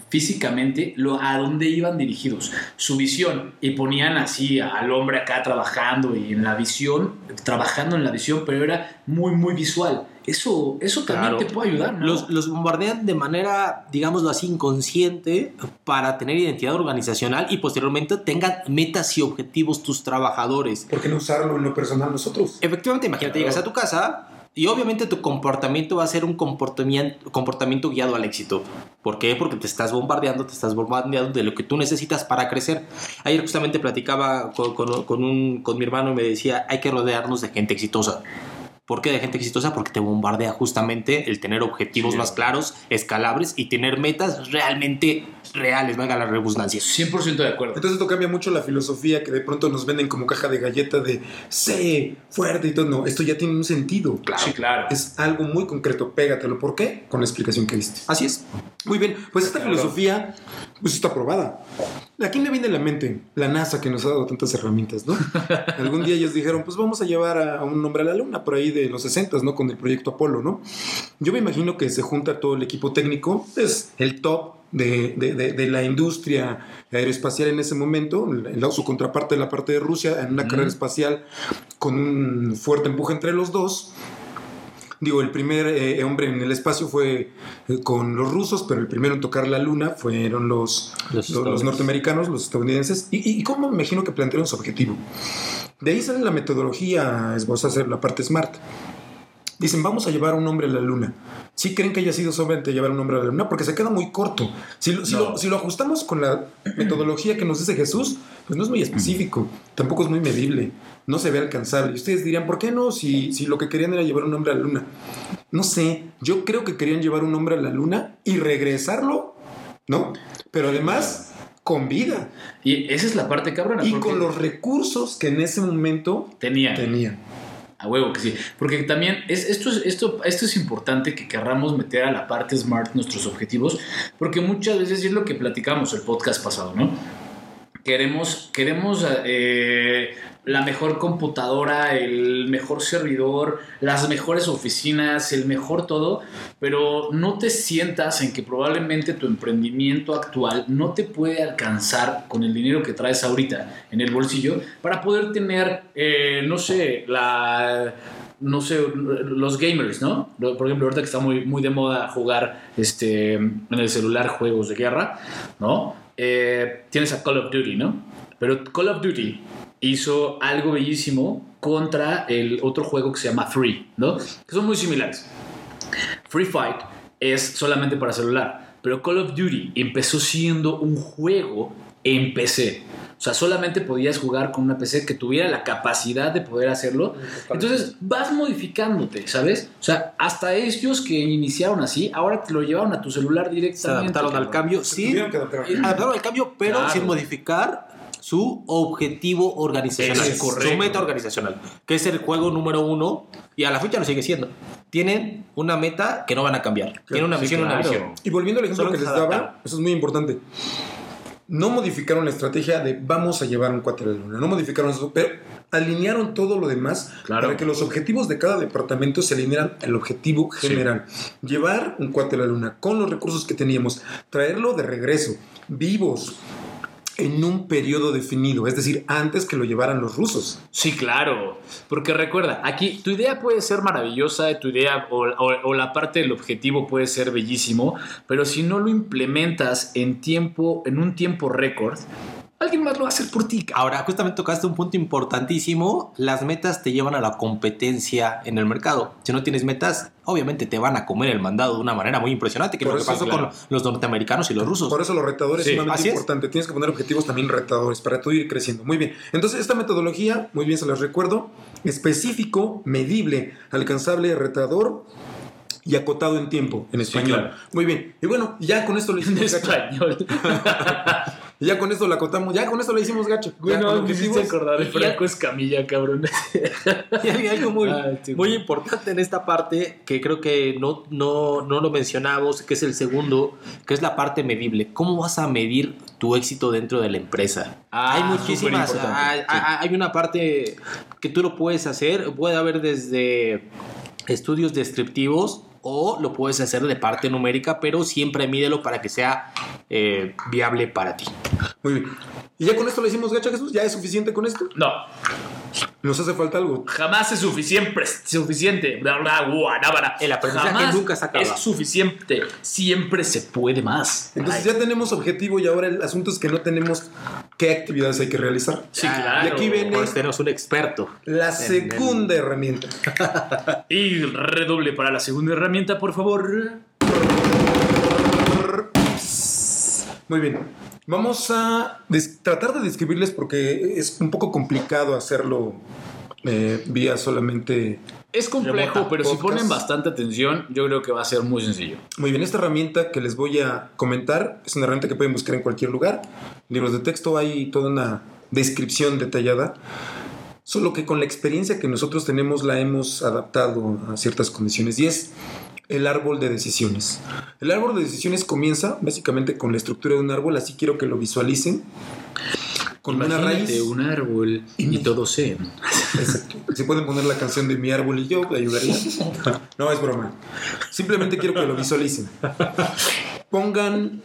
físicamente lo, a dónde iban dirigidos, su visión. Y ponían así al hombre acá trabajando y en la visión, trabajando en la visión, pero era muy, muy visual. Eso, eso también Claro. te puede ayudar, ¿no? Los, los bombardean de manera, digámoslo así, inconsciente para tener identidad organizacional y posteriormente tengan metas y objetivos tus trabajadores. ¿Por qué no usarlo en lo personal nosotros? Efectivamente, imagínate, Claro. llegas a tu casa y obviamente tu comportamiento va a ser un comportamiento, comportamiento guiado al éxito. ¿Por qué? Porque te estás bombardeando, te estás bombardeando de lo que tú necesitas para crecer. Ayer justamente platicaba con, con- con un, con mi hermano y me decía, hay que rodearnos de gente exitosa. ¿Por qué de gente exitosa? Porque te bombardea justamente el tener objetivos Sí. más claros, escalables y tener metas realmente reales, valga la redundancia. 100% de acuerdo. Entonces esto cambia mucho la filosofía que de pronto nos venden como caja de galleta de sé fuerte y todo. No, esto ya tiene un sentido. Sí, claro. Es algo muy concreto, pégatelo. ¿Por qué? Con la explicación que diste. Así es. Muy bien, pues esta Claro. filosofía pues está aprobada. ¿A quién le viene a la mente? La NASA que nos ha dado tantas herramientas, ¿no? Algún día ellos dijeron, pues vamos a llevar a, a un hombre a la luna por ahí de los 60, ¿no? Con el proyecto Apolo, ¿no? Yo me imagino que se junta todo el equipo técnico, es el top de, de- de- de la industria aeroespacial en ese momento, el- su contraparte de la parte de Rusia, en una Ujú. carrera espacial con un fuerte empuje entre los dos. Digo, el primer eh, hombre en el espacio fue eh, con los rusos, pero el primero en tocar la luna fueron los, Los los, los norteamericanos, los estadounidenses. ¿Y, y, y cómo me imagino que plantearon su objetivo? De ahí sale la metodología, esbozar la parte smart. Dicen, vamos a llevar a un hombre a la luna. ¿Sí creen que haya sido solamente llevar a un hombre a la luna? Porque se queda muy corto. Si lo, si No. lo- si lo ajustamos con la metodología que nos dice Jesús, pues no es muy específico, tampoco es muy medible, no se ve alcanzable. Y ustedes dirían, ¿por qué no? Si, si lo que querían era llevar a un hombre a la luna. No sé, yo creo que querían llevar a un hombre a la luna y regresarlo, ¿no? Pero además con vida Y esa es la parte cabrona. y con los recursos que en ese momento tenían. tenían. A huevo que sí. Porque también es, esto, es, esto, esto es importante que querramos meter a la parte smart nuestros objetivos, porque muchas veces es lo que platicamos el podcast pasado, ¿no? Queremos, queremos eh, la mejor computadora, el mejor servidor, las mejores oficinas, el mejor todo, pero no te sientas en que probablemente tu emprendimiento actual no te puede alcanzar con el dinero que traes ahorita en el bolsillo para poder tener, eh, no sé, la no sé, los gamers, ¿no? Por ejemplo, ahorita que está muy, muy de moda jugar este, en el celular juegos de guerra, ¿no? Eh, tienes a Call of Duty, ¿no? Pero Call of Duty hizo algo bellísimo contra el otro juego que se llama Free, ¿no? Que son muy similares. Free Fight es solamente para celular, pero Call of Duty empezó siendo un juego en PC. O sea, solamente podías jugar con una PC que tuviera la capacidad de poder hacerlo. Entonces vas modificándote, ¿sabes? O sea, hasta ellos que iniciaron así, ahora te lo llevaron a tu celular Se directamente. adaptaron al cambio, sí. Adaptaron al cambio, pero Claro. sin modificar su objetivo organizacional, Es correcto. su meta organizacional, que es el juego número uno, y a la fecha lo sigue siendo. Tienen una meta que no van a cambiar. Tienen una Sí, misión y una claro. visión. Y volviendo al ejemplo Solo que les se daba, eso es muy importante. No modificaron la estrategia de vamos a llevar un cuate a la luna. No modificaron eso, pero alinearon todo lo demás Claro. para que los objetivos de cada departamento se alinearan al objetivo Sí. general. Llevar un cuate a la luna con los recursos que teníamos, traerlo de regreso, vivos, en un periodo definido, es decir, antes que lo llevaran los rusos. Sí, claro. Porque recuerda, aquí tu idea puede ser maravillosa, tu idea o, o- la parte del objetivo puede ser bellísimo, pero si no lo implementas en tiempo, en un tiempo récord, alguien más lo va a hacer por ti. Ahora, justamente tocaste un punto importantísimo. Las metas te llevan a la competencia en el mercado. Si no tienes metas, obviamente te van a comer el mandado de una manera muy impresionante, que es Por lo que eso, pasó claro. con los norteamericanos y los rusos. Por eso los retadores Sí, es sumamente es. importante. Tienes que poner objetivos también retadores para tú ir creciendo. Muy bien. Entonces, esta metodología, muy bien se las recuerdo, específico, medible, alcanzable, retador y acotado en tiempo, en español. claro. Muy bien. Y bueno, ya con esto En hicimos gacho. español. Ya con esto la acotamos. Ya con esto le hicimos gacho. Güey, Ya no, me hiciste acordar de Franco Escamilla, cabrón. Y hay algo muy, Ah, sí, muy güey. importante en esta parte que creo que no, no, no lo mencionamos, que es el segundo, que es la parte medible. ¿Cómo vas a medir tu éxito dentro de la empresa? Ah, hay muchísimas, sí. hay una parte que tú lo puedes hacer, puede haber desde estudios descriptivos o lo puedes hacer de parte numérica, pero siempre mídelo para que sea eh, viable para ti. Muy bien. Y ya con esto le hicimos gacho, Jesús. ¿Ya es suficiente con esto? No, Nos hace falta algo. jamás es suficiente. Suficiente. Bla, bla, guanábara. El aprendizaje Jamás nunca se acaba. Es suficiente. Siempre se puede más. Entonces Ay, ya tenemos objetivo y ahora el asunto es que no tenemos qué actividades hay que realizar. Sí, Ah, claro. y aquí viene- Pues tenemos un experto. La segunda herramienta. Y redoble para la segunda herramienta, por favor. Muy bien. Vamos a tratar de describirles porque es un poco complicado hacerlo eh, vía solamente... Es complejo, Remota, pero si podcast. ponen bastante atención, yo creo que va a ser muy sencillo. Muy bien, esta herramienta que les voy a comentar es una herramienta que pueden buscar en cualquier lugar. Libros de texto hay toda una descripción detallada. Solo que con la experiencia que nosotros tenemos la hemos adaptado a ciertas condiciones y es el árbol de decisiones. El árbol de decisiones comienza básicamente con la estructura de un árbol, así quiero que lo visualicen. Con una Imagínate raíz. un árbol y todos sean. Exacto. Si pueden poner la canción de Mi árbol y yo, ¿te ayudaría? No, es broma. Simplemente quiero que lo visualicen. Pongan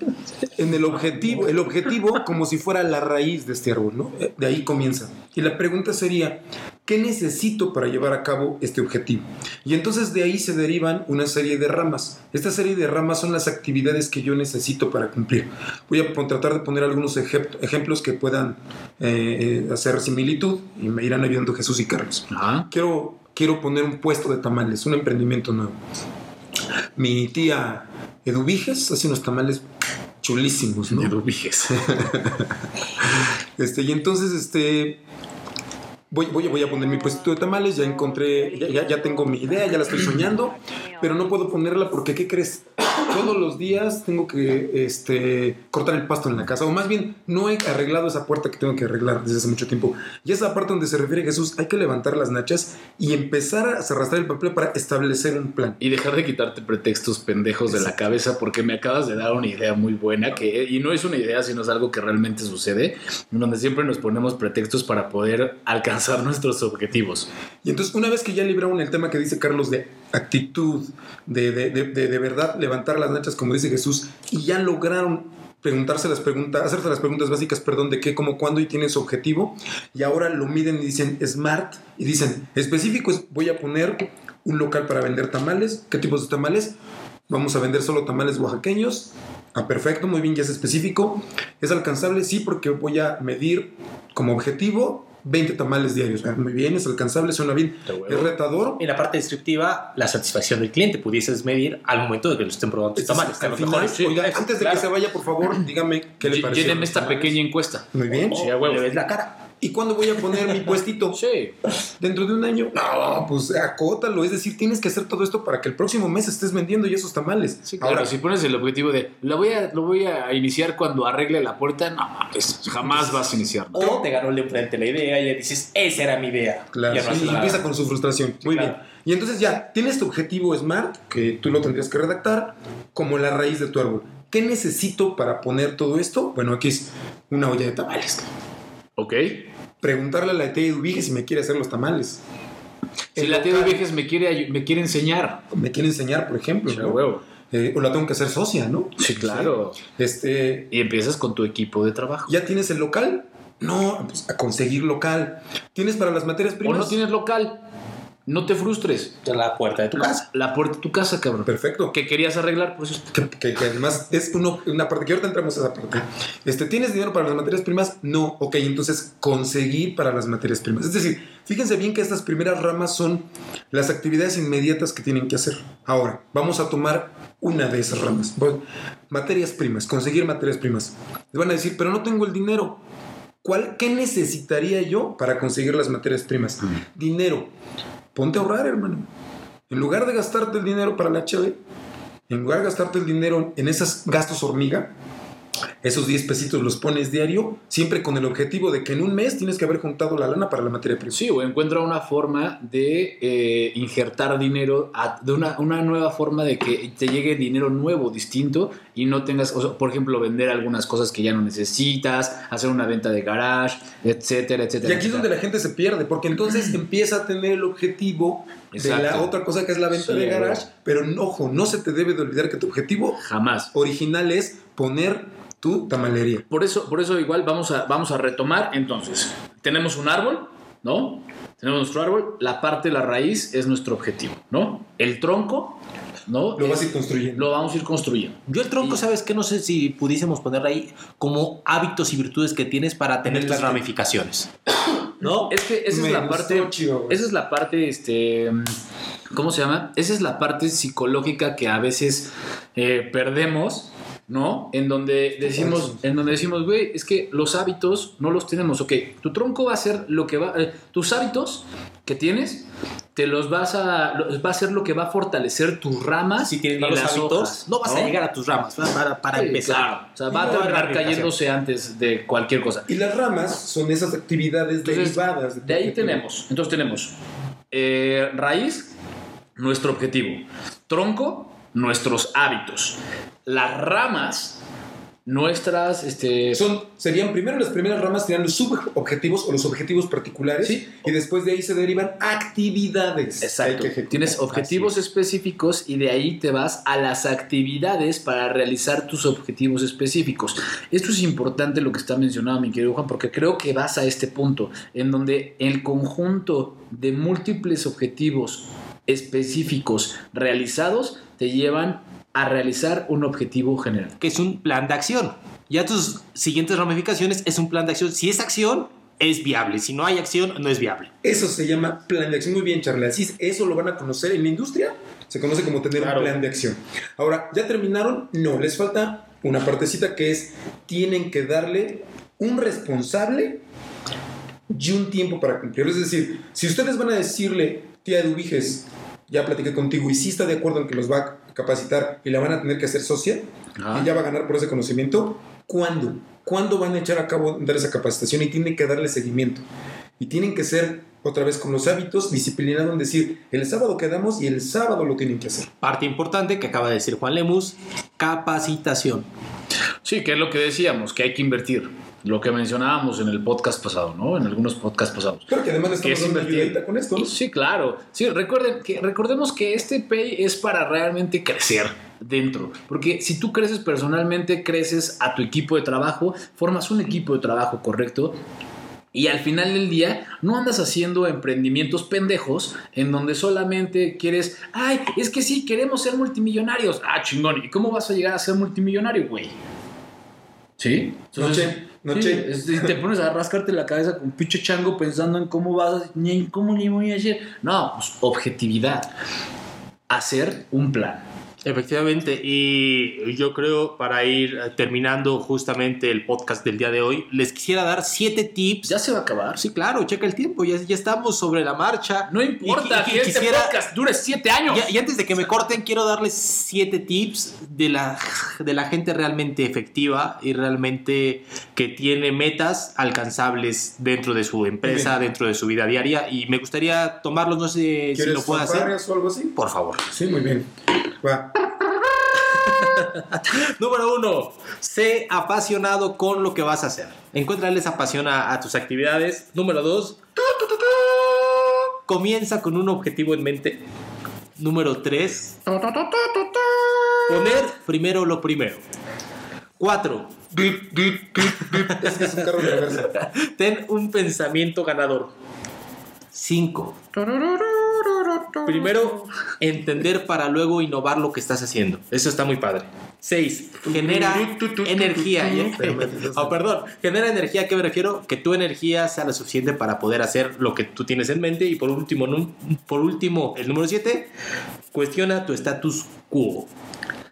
en el objetivo, el objetivo como si fuera la raíz de este árbol, ¿no? De ahí comienza. Y la pregunta sería, ¿qué necesito para llevar a cabo este objetivo? Y entonces de ahí se derivan una serie de ramas. Esta serie de ramas son las actividades que yo necesito para cumplir. Voy a tratar de poner algunos ejemplos que puedan eh, eh, hacer similitud y me irán ayudando Jesús y Carlos. Ajá. Quiero, quiero poner un puesto de tamales, un emprendimiento nuevo. Mi tía Eduviges hace unos tamales chulísimos, ¿no? Eduviges. Este, y entonces, este. Voy, voy, a poner mi puesto de tamales, ya encontré, ya, ya, ya tengo mi idea, ya la estoy soñando, pero no puedo ponerla porque, ¿qué crees? Todos los días tengo que este, cortar el pasto en la casa. O más bien, no he arreglado esa puerta que tengo que arreglar desde hace mucho tiempo. Y esa parte donde se refiere Jesús, hay que levantar las nachas y empezar a arrastrar el papel para establecer un plan. Y dejar de quitarte pretextos pendejos de la cabeza porque me acabas de dar una idea muy buena que, y no es una idea, sino es algo que realmente sucede, donde siempre nos ponemos pretextos para poder alcanzar nuestros objetivos. Y entonces, una vez que ya libraron el tema que dice Carlos de actitud, de, de, de, de, verdad levantar las nachas, como dice Jesús, y ya lograron preguntarse las preguntas, hacerse las preguntas básicas, perdón, de qué, cómo, cuándo y tienen su objetivo, y ahora lo miden y dicen smart, y dicen específico, es, voy a poner un local para vender tamales, ¿qué tipos de tamales? Vamos a vender solo tamales oaxaqueños. Ah, perfecto, muy bien, ya es específico. ¿Es alcanzable? Sí, porque voy a medir como objetivo 20 tamales diarios. Ah, muy bien, es alcanzable, suena bien. Es retador. En la parte descriptiva, la satisfacción del cliente pudieses medir al momento de que lo estén probando tus tamales. Al final, Sí, oiga, antes de claro. que se vaya, por favor, dígame qué le pareció. Llénenme esta pequeña encuesta. Muy bien. Sí, a huevo. Le ves la cara. ¿Y cuándo voy a poner mi puestito? Sí. ¿Dentro de un año? No, pues acótalo. Es decir, tienes que hacer todo esto para que el próximo mes estés vendiendo ya esos tamales. Sí, claro, Ahora, si pones el objetivo de lo voy a, lo voy a iniciar cuando arregle la puerta, no, mames, jamás vas a iniciar. O te ganó el de enfrente la idea y le dices, esa era mi idea. Claro, Ya no sí, haces y empieza con su frustración. Muy claro. bien. Y entonces ya, tienes tu objetivo SMART, que tú lo tendrías que redactar, como la raíz de tu árbol. ¿Qué necesito para poner todo esto? Bueno, aquí es una olla de tamales. ¿Ok? Preguntarle a la tía Eduvige si me quiere hacer los tamales. Si El la tía local me quiere, me quiere enseñar. Me quiere enseñar, por ejemplo. ¿no? huevo. Eh, o la tengo que hacer socia, ¿no? Sí, claro. Este, Y empiezas con tu equipo de trabajo. ¿Ya tienes el local? No, pues a conseguir local. ¿Tienes para las materias O primas? no tienes local. No te frustres. La puerta de tu casa. La puerta de tu casa, cabrón. Perfecto. ¿Qué querías arreglar? Pues Que, que- que además es uno- una parte que ahorita entramos a esa parte. Este, ¿Tienes dinero para las materias primas? No. Ok, entonces conseguir para las materias primas. Es decir, fíjense bien que estas primeras ramas son las actividades inmediatas que tienen que hacer. Ahora, vamos a tomar una de esas ramas. Materias primas, conseguir materias primas. Le van a decir, pero no tengo el dinero. ¿Cuál, ¿Qué necesitaría yo para conseguir las materias primas? Dinero. Ponte a ahorrar, hermano. En lugar de gastarte el dinero para la chave, en lugar de gastarte el dinero en esos gastos hormiga, esos 10 pesitos los pones diario, siempre con el objetivo de que en un mes tienes que haber juntado la lana para la materia prima. sí, o encuentra una forma de eh, injertar dinero, a- de una, una nueva forma de que te llegue dinero nuevo, distinto, y no tengas, o sea, por ejemplo, vender algunas cosas que ya no necesitas, hacer una venta de garage, etcétera, etcétera. Y aquí es donde la gente se pierde, porque entonces empieza a tener el objetivo de la otra cosa que es la venta Sí, de garage, pero ojo, no se te debe de olvidar que tu objetivo Jamás. original es poner tu tamalería. Por eso, por eso igual vamos a, vamos a retomar entonces. Tenemos un árbol, ¿no? Tenemos nuestro árbol, la parte de la raíz es nuestro objetivo, ¿no? El tronco, ¿no? Lo vas a ir construyendo. lo vamos a ir construyendo. Yo el tronco, Y- ¿sabes qué? No sé si pudiésemos ponerle ahí como hábitos y virtudes que tienes para tener esquema. ramificaciones. ¿No? Es que esa Me es la parte. chido, esa es la parte, este. ¿Cómo se llama? Esa es la parte psicológica que a veces eh, perdemos, ¿no? En donde decimos, en donde decimos, güey, es que los hábitos no los tenemos. Ok, tu tronco va a ser lo que va. eh, tus hábitos que tienes, te los vas a. va a ser lo que va a fortalecer tus ramas. Si tienes malos hábitos, hojas, no vas a llegar a tus ramas para, para- Sí, empezar. claro. O sea, va Y a terminar cayéndose antes de cualquier cosa. Y las ramas son esas actividades Entonces, derivadas. De ahí tenemos, entonces tenemos eh, raíz, nuestro objetivo, tronco, nuestros hábitos, las ramas, nuestras, este, Son, serían primero las primeras ramas serían los subobjetivos o los objetivos particulares Sí. y después de ahí se derivan actividades. Exacto. que. Tienes objetivos específicos y de ahí te vas a las actividades para realizar tus objetivos específicos. Esto es importante lo que está mencionado mi querido Juan, porque creo que vas a este punto en donde el conjunto de múltiples objetivos específicos realizados te llevan a realizar un objetivo general. Que es un plan de acción. Ya tus siguientes ramificaciones es un plan de acción. Si es acción, es viable. Si no hay acción, no es viable. Eso se llama plan de acción. Muy bien, Charlie. Así es, eso lo van a conocer en la industria. Se conoce como tener Claro. un plan de acción. Ahora, ¿ya terminaron? No, les falta una partecita que es, tienen que darle un responsable y un tiempo para cumplirlo. Es decir, si ustedes van a decirle, tía Dubiges, ya platiqué contigo y sí está de acuerdo en que los va a capacitar y la van a tener que hacer socia, Ajá. y ya va a ganar por ese conocimiento, ¿cuándo? ¿Cuándo van a echar a cabo dar esa capacitación y tienen que darle seguimiento? Y tienen que ser, otra vez, con los hábitos, disciplinados en decir, el sábado quedamos y el sábado lo tienen que hacer. Parte importante que acaba de decir Juan Lemus, capacitación. Sí, que es lo que decíamos, que hay que invertir. Lo que mencionábamos en el podcast pasado, ¿no? En algunos podcasts pasados. Pero que además estamos es invertir. con esto, ¿no? Sí, claro. Sí, recuerden que, recordemos que este pay es para realmente crecer dentro. Porque si tú creces personalmente, creces a tu equipo de trabajo, formas un equipo de trabajo correcto. Y al final del día no andas haciendo emprendimientos pendejos en donde solamente quieres, ay, es que sí, queremos ser multimillonarios. Ah, chingón. ¿Y cómo vas a llegar a ser multimillonario, güey? ¿Sí? Noche, noche. Sí, es- te pones a rascarte la cabeza con pinche chango pensando en cómo vas, a- ni en cómo le voy a hacer. No, pues objetividad. Hacer un plan. Efectivamente, y yo creo para ir eh, terminando justamente el podcast del día de hoy, les quisiera dar siete tips. Ya se va a acabar. Sí, claro, checa el tiempo, ya, ya estamos sobre la marcha. No importa Y- y- que este quisiera- podcast dure siete años. Y, y antes de que me corten, quiero darles siete tips de la, de la gente realmente efectiva y realmente que tiene metas alcanzables dentro de su empresa, dentro de su vida diaria. Y me gustaría tomarlos, no sé si ¿Quieres lo puedo hacer. o algo así? Por favor. Sí, muy bien. Va. Número uno, sé apasionado con lo que vas a hacer. Encuéntrales apasión a, a tus actividades. Número dos, comienza con un objetivo en mente. Número tres, poner primero lo primero. Cuatro, ten un pensamiento ganador. Cinco, primero entender para luego innovar lo que estás haciendo. Eso está muy padre. Seis, genera energía. Oh, perdón, genera energía. ¿A qué me refiero? Que tu energía sea lo suficiente para poder hacer lo que tú tienes en mente. Y por último, por último el número siete, cuestiona tu status quo,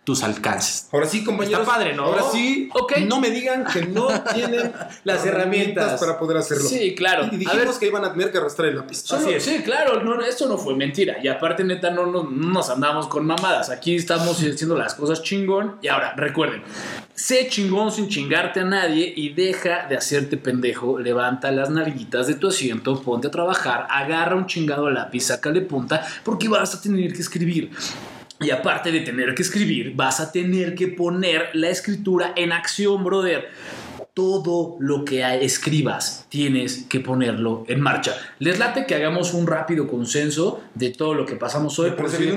tus alcances. Ahora sí, compañeros. Está padre, ¿no? Ahora sí, Ok. no me digan que no tienen Las herramientas. para poder hacerlo. Sí, claro. Y A dijimos ver, que iban a tener que arrastrar el lápiz. Solo- Así es. Sí, claro, no, no, esto no fue mentira. Y aparte, neta, no, no- no nos andamos con mamadas. Aquí estamos haciendo las cosas chingón. Y ahora, recuerden, sé chingón sin chingarte a nadie y deja de hacerte pendejo. Levanta las nalguitas de tu asiento, ponte a trabajar, agarra un chingado lápiz, sácale punta, porque vas a tener que escribir. Y aparte de tener que escribir, vas a tener que poner la escritura en acción, brother. Todo lo que escribas tienes que ponerlo en marcha. Les late que hagamos un rápido consenso de todo lo que pasamos hoy. Si, si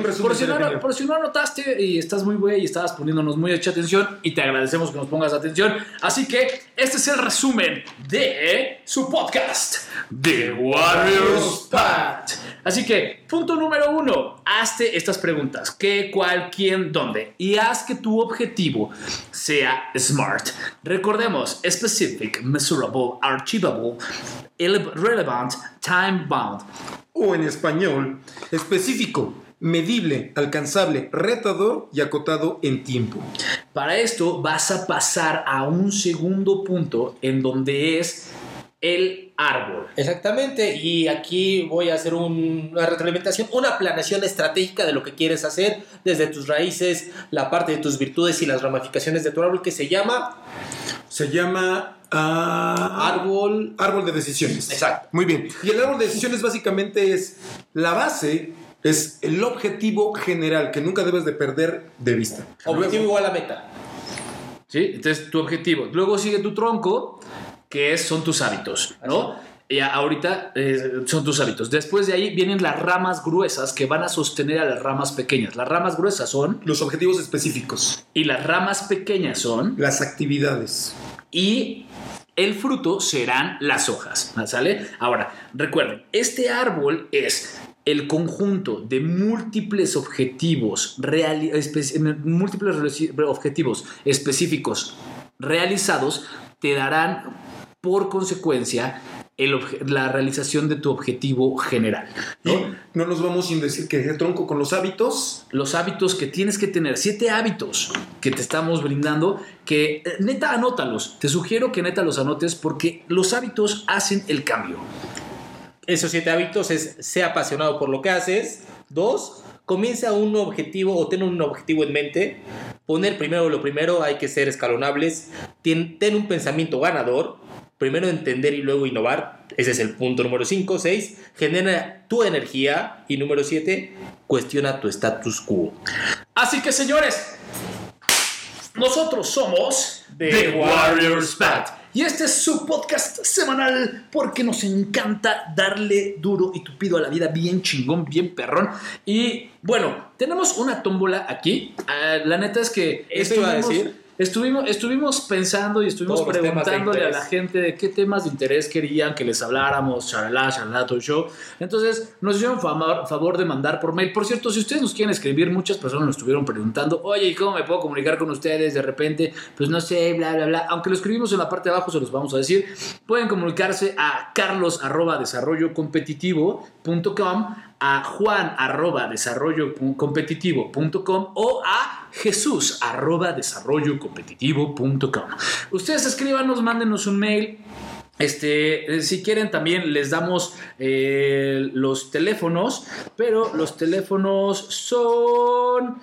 no, por si no anotaste y estás muy güey y estabas poniéndonos muy mucha atención y te agradecemos que nos pongas atención. Así que este es el resumen de su podcast, The Warriors Path. Así que, punto número uno, hazte estas preguntas. ¿Qué, cuál, quién, dónde? Y haz que tu objetivo sea SMART. Recordemos, specific, measurable, achievable, ele- relevant, time bound. O en español, específico, medible, alcanzable, retador y acotado en tiempo. Para esto vas a pasar a un segundo punto en donde es el árbol. Exactamente, y aquí voy a hacer un- una retroalimentación, una planeación estratégica de lo que quieres hacer desde tus raíces, la parte de tus virtudes y las ramificaciones de tu árbol que se llama Se llama ah, árbol. árbol de decisiones. Exacto. Muy bien. Y el árbol de decisiones básicamente es la base, es el objetivo general que nunca debes de perder de vista. Objetivo igual a meta. ¿Sí? Entonces, tu objetivo. Luego sigue tu tronco, que es, son tus hábitos, ¿no? Y a- ahorita eh, son tus hábitos. Después de ahí vienen las ramas gruesas que van a sostener a las ramas pequeñas. Las ramas gruesas son, Los objetivos específicos, y las ramas pequeñas son, las actividades. y el fruto serán las hojas, ¿sale? Ahora, recuerden, este árbol es el conjunto de múltiples objetivos, reali- espe- múltiples objetivos específicos realizados te darán por consecuencia el la realización de tu objetivo general. Y ¿no? no nos vamos sin decir que el tronco con los hábitos los hábitos que tienes que tener, siete hábitos que te estamos brindando, que eh, neta anótalos. Te sugiero que neta los anotes porque los hábitos hacen el cambio. Esos siete hábitos es ser apasionado por lo que haces. Dos, comienza un objetivo o ten un objetivo en mente. Poner primero lo primero, hay que ser escalonables. Ten, ten un pensamiento ganador. Primero entender y luego innovar. Ese es el punto número 5. 6. Genera tu energía. Y número 7. Cuestiona tu status quo. Así que señores, nosotros somos The Warriors Pat. Y este es su podcast semanal porque nos encanta darle duro y tupido a la vida, bien chingón, bien perrón. Y bueno, tenemos una tómbola aquí. Ah, la neta es que Eso iba a decir. Estuvimos, estuvimos pensando y estuvimos Todos preguntándole a la gente de qué temas de interés querían que les habláramos, charalá, charalá, todo el show. Entonces nos hicieron favor, favor de mandar por mail. Por cierto, si ustedes nos quieren escribir, muchas personas nos estuvieron preguntando, oye, ¿y cómo me puedo comunicar con ustedes de repente? Pues no sé, bla, bla, bla. Aunque lo escribimos en la parte de abajo, se los vamos a decir. Pueden comunicarse a carlos arroba desarrollo competitivo.com a juan arroba desarrollo o a jesús arroba desarrollo competitivo.com. Ustedes escríbanos, mándenos un mail. Este, eh, si quieren también les damos eh, los teléfonos, pero los teléfonos son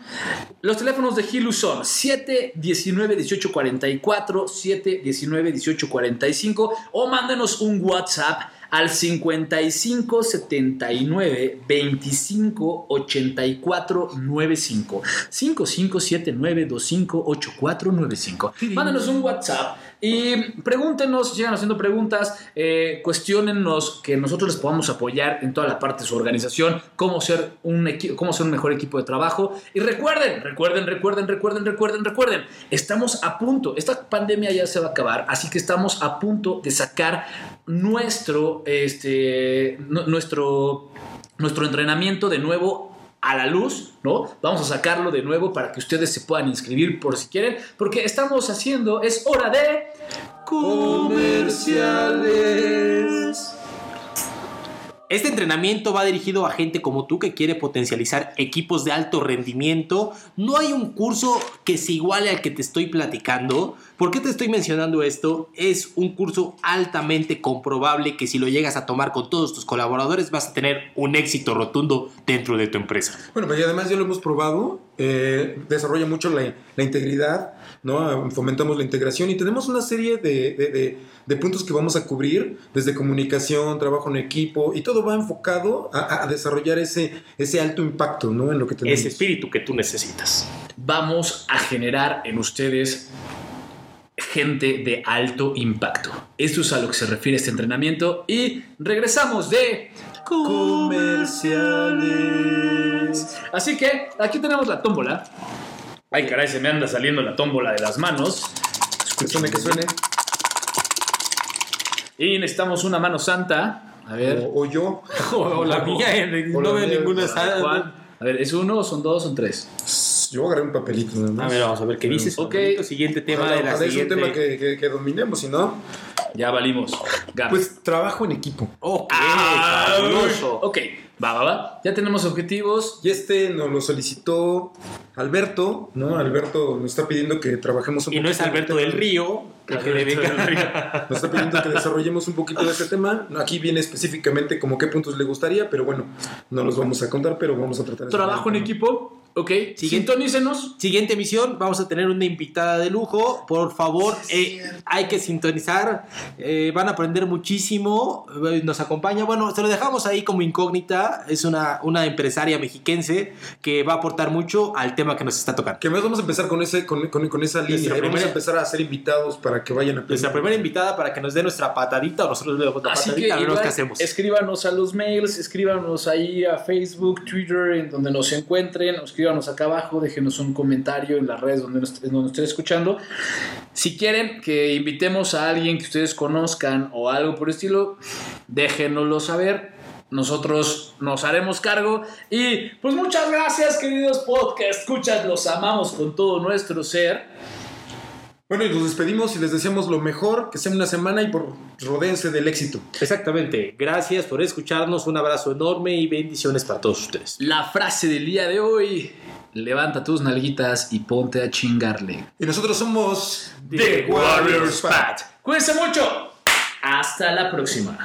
los teléfonos de Hilu son 7 19 18 44, 7 19 18 45 o mándenos un WhatsApp al 55 79 25 84 95 5579 25 84 95 mándenos un WhatsApp y pregúntenos sigan haciendo preguntas eh, cuestionennos que nosotros les podamos apoyar en toda la parte de su organización cómo ser un cómo ser un mejor equipo de trabajo. Y recuerden recuerden recuerden recuerden recuerden recuerden estamos a punto esta pandemia ya se va a acabar así que estamos a punto de sacar nuestro este nu- nuestro nuestro entrenamiento de nuevo a la luz, ¿no? Vamos a sacarlo de nuevo para que ustedes se puedan inscribir por si quieren, porque estamos haciendo, es hora de comerciales. Este entrenamiento va dirigido a gente como tú que quiere potencializar equipos de alto rendimiento. No hay un curso que se iguale al que te estoy platicando. ¿Por qué te estoy mencionando esto? Es un curso altamente comprobable que si lo llegas a tomar con todos tus colaboradores vas a tener un éxito rotundo dentro de tu empresa. Bueno, pues y además ya lo hemos probado, eh, desarrolla mucho la, la integridad, ¿no? Fomentamos la integración y tenemos una serie de, de- de- de puntos que vamos a cubrir, desde comunicación, trabajo en equipo, y todo va enfocado a, a desarrollar ese, ese alto impacto, ¿no? En lo que tenemos. Ese espíritu que tú necesitas. Vamos a generar en ustedes gente de alto impacto. Esto es a lo que se refiere este entrenamiento y regresamos de comerciales. Así que aquí tenemos la tómbola. Ay, caray, se me anda saliendo la tómbola de las manos. Que suene, que suene. Y necesitamos una mano santa. A ver. O, o yo. O la mía, eh, O no veo ninguna. Juan. A ver, ¿es uno, son dos, son tres? Yo agarré un papelito. nada más. A ver, vamos a ver qué dices. Ok. Siguiente tema Ojalá- de la ojalá es un siguiente. tema que, que- que dominemos, si no, Ya valimos. Pues trabajo en equipo. Ok, Ah. Ok, va, va, va. Ya tenemos objetivos. Y este nos lo solicitó Alberto, ¿no? Alberto nos está pidiendo que trabajemos un Y no es Alberto el del. Río, que le venga. Nos está pidiendo que desarrollemos un poquito de este tema. Aquí viene específicamente como qué puntos le gustaría, pero bueno, no los vamos a contar, pero vamos a tratar de Trabajo en equipo. Ok, Siguiente. sintonícenos. Siguiente emisión, vamos a tener una invitada de lujo. Por favor, eh, hay que sintonizar. eh, van a aprender muchísimo. eh, Nos acompaña. Bueno, se lo dejamos ahí como incógnita. Es una, una empresaria mexiquense que va a aportar mucho al tema que nos está tocando. Que más vamos a empezar con, ese, con, con- con esa línea. Nuestra Y vamos a primera- empezar a hacer invitados para que vayan a Nuestra primera invitada para que nos dé nuestra patadita o nosotros le damos la Así que patadita a ver qué hacemos. escríbanos a los mails, escríbanos ahí a Facebook, Twitter, en donde nos encuentren, escríbanos acá abajo, déjenos un comentario en las redes donde nos, donde nos estén escuchando. Si quieren que invitemos a alguien que ustedes conozcan o algo por el estilo, déjenoslo saber. Nosotros nos haremos cargo. Y pues muchas gracias, queridos podcast escuchas. Los amamos con todo nuestro ser. Bueno, y nos despedimos y les deseamos lo mejor, que sea una semana y por rodeense del éxito. Exactamente. Gracias por escucharnos. Un abrazo enorme y bendiciones para todos ustedes. La frase del día de hoy: levanta tus nalguitas y ponte a chingarle. Y nosotros somos The Warriors Pat. Cuídense mucho. Hasta la próxima.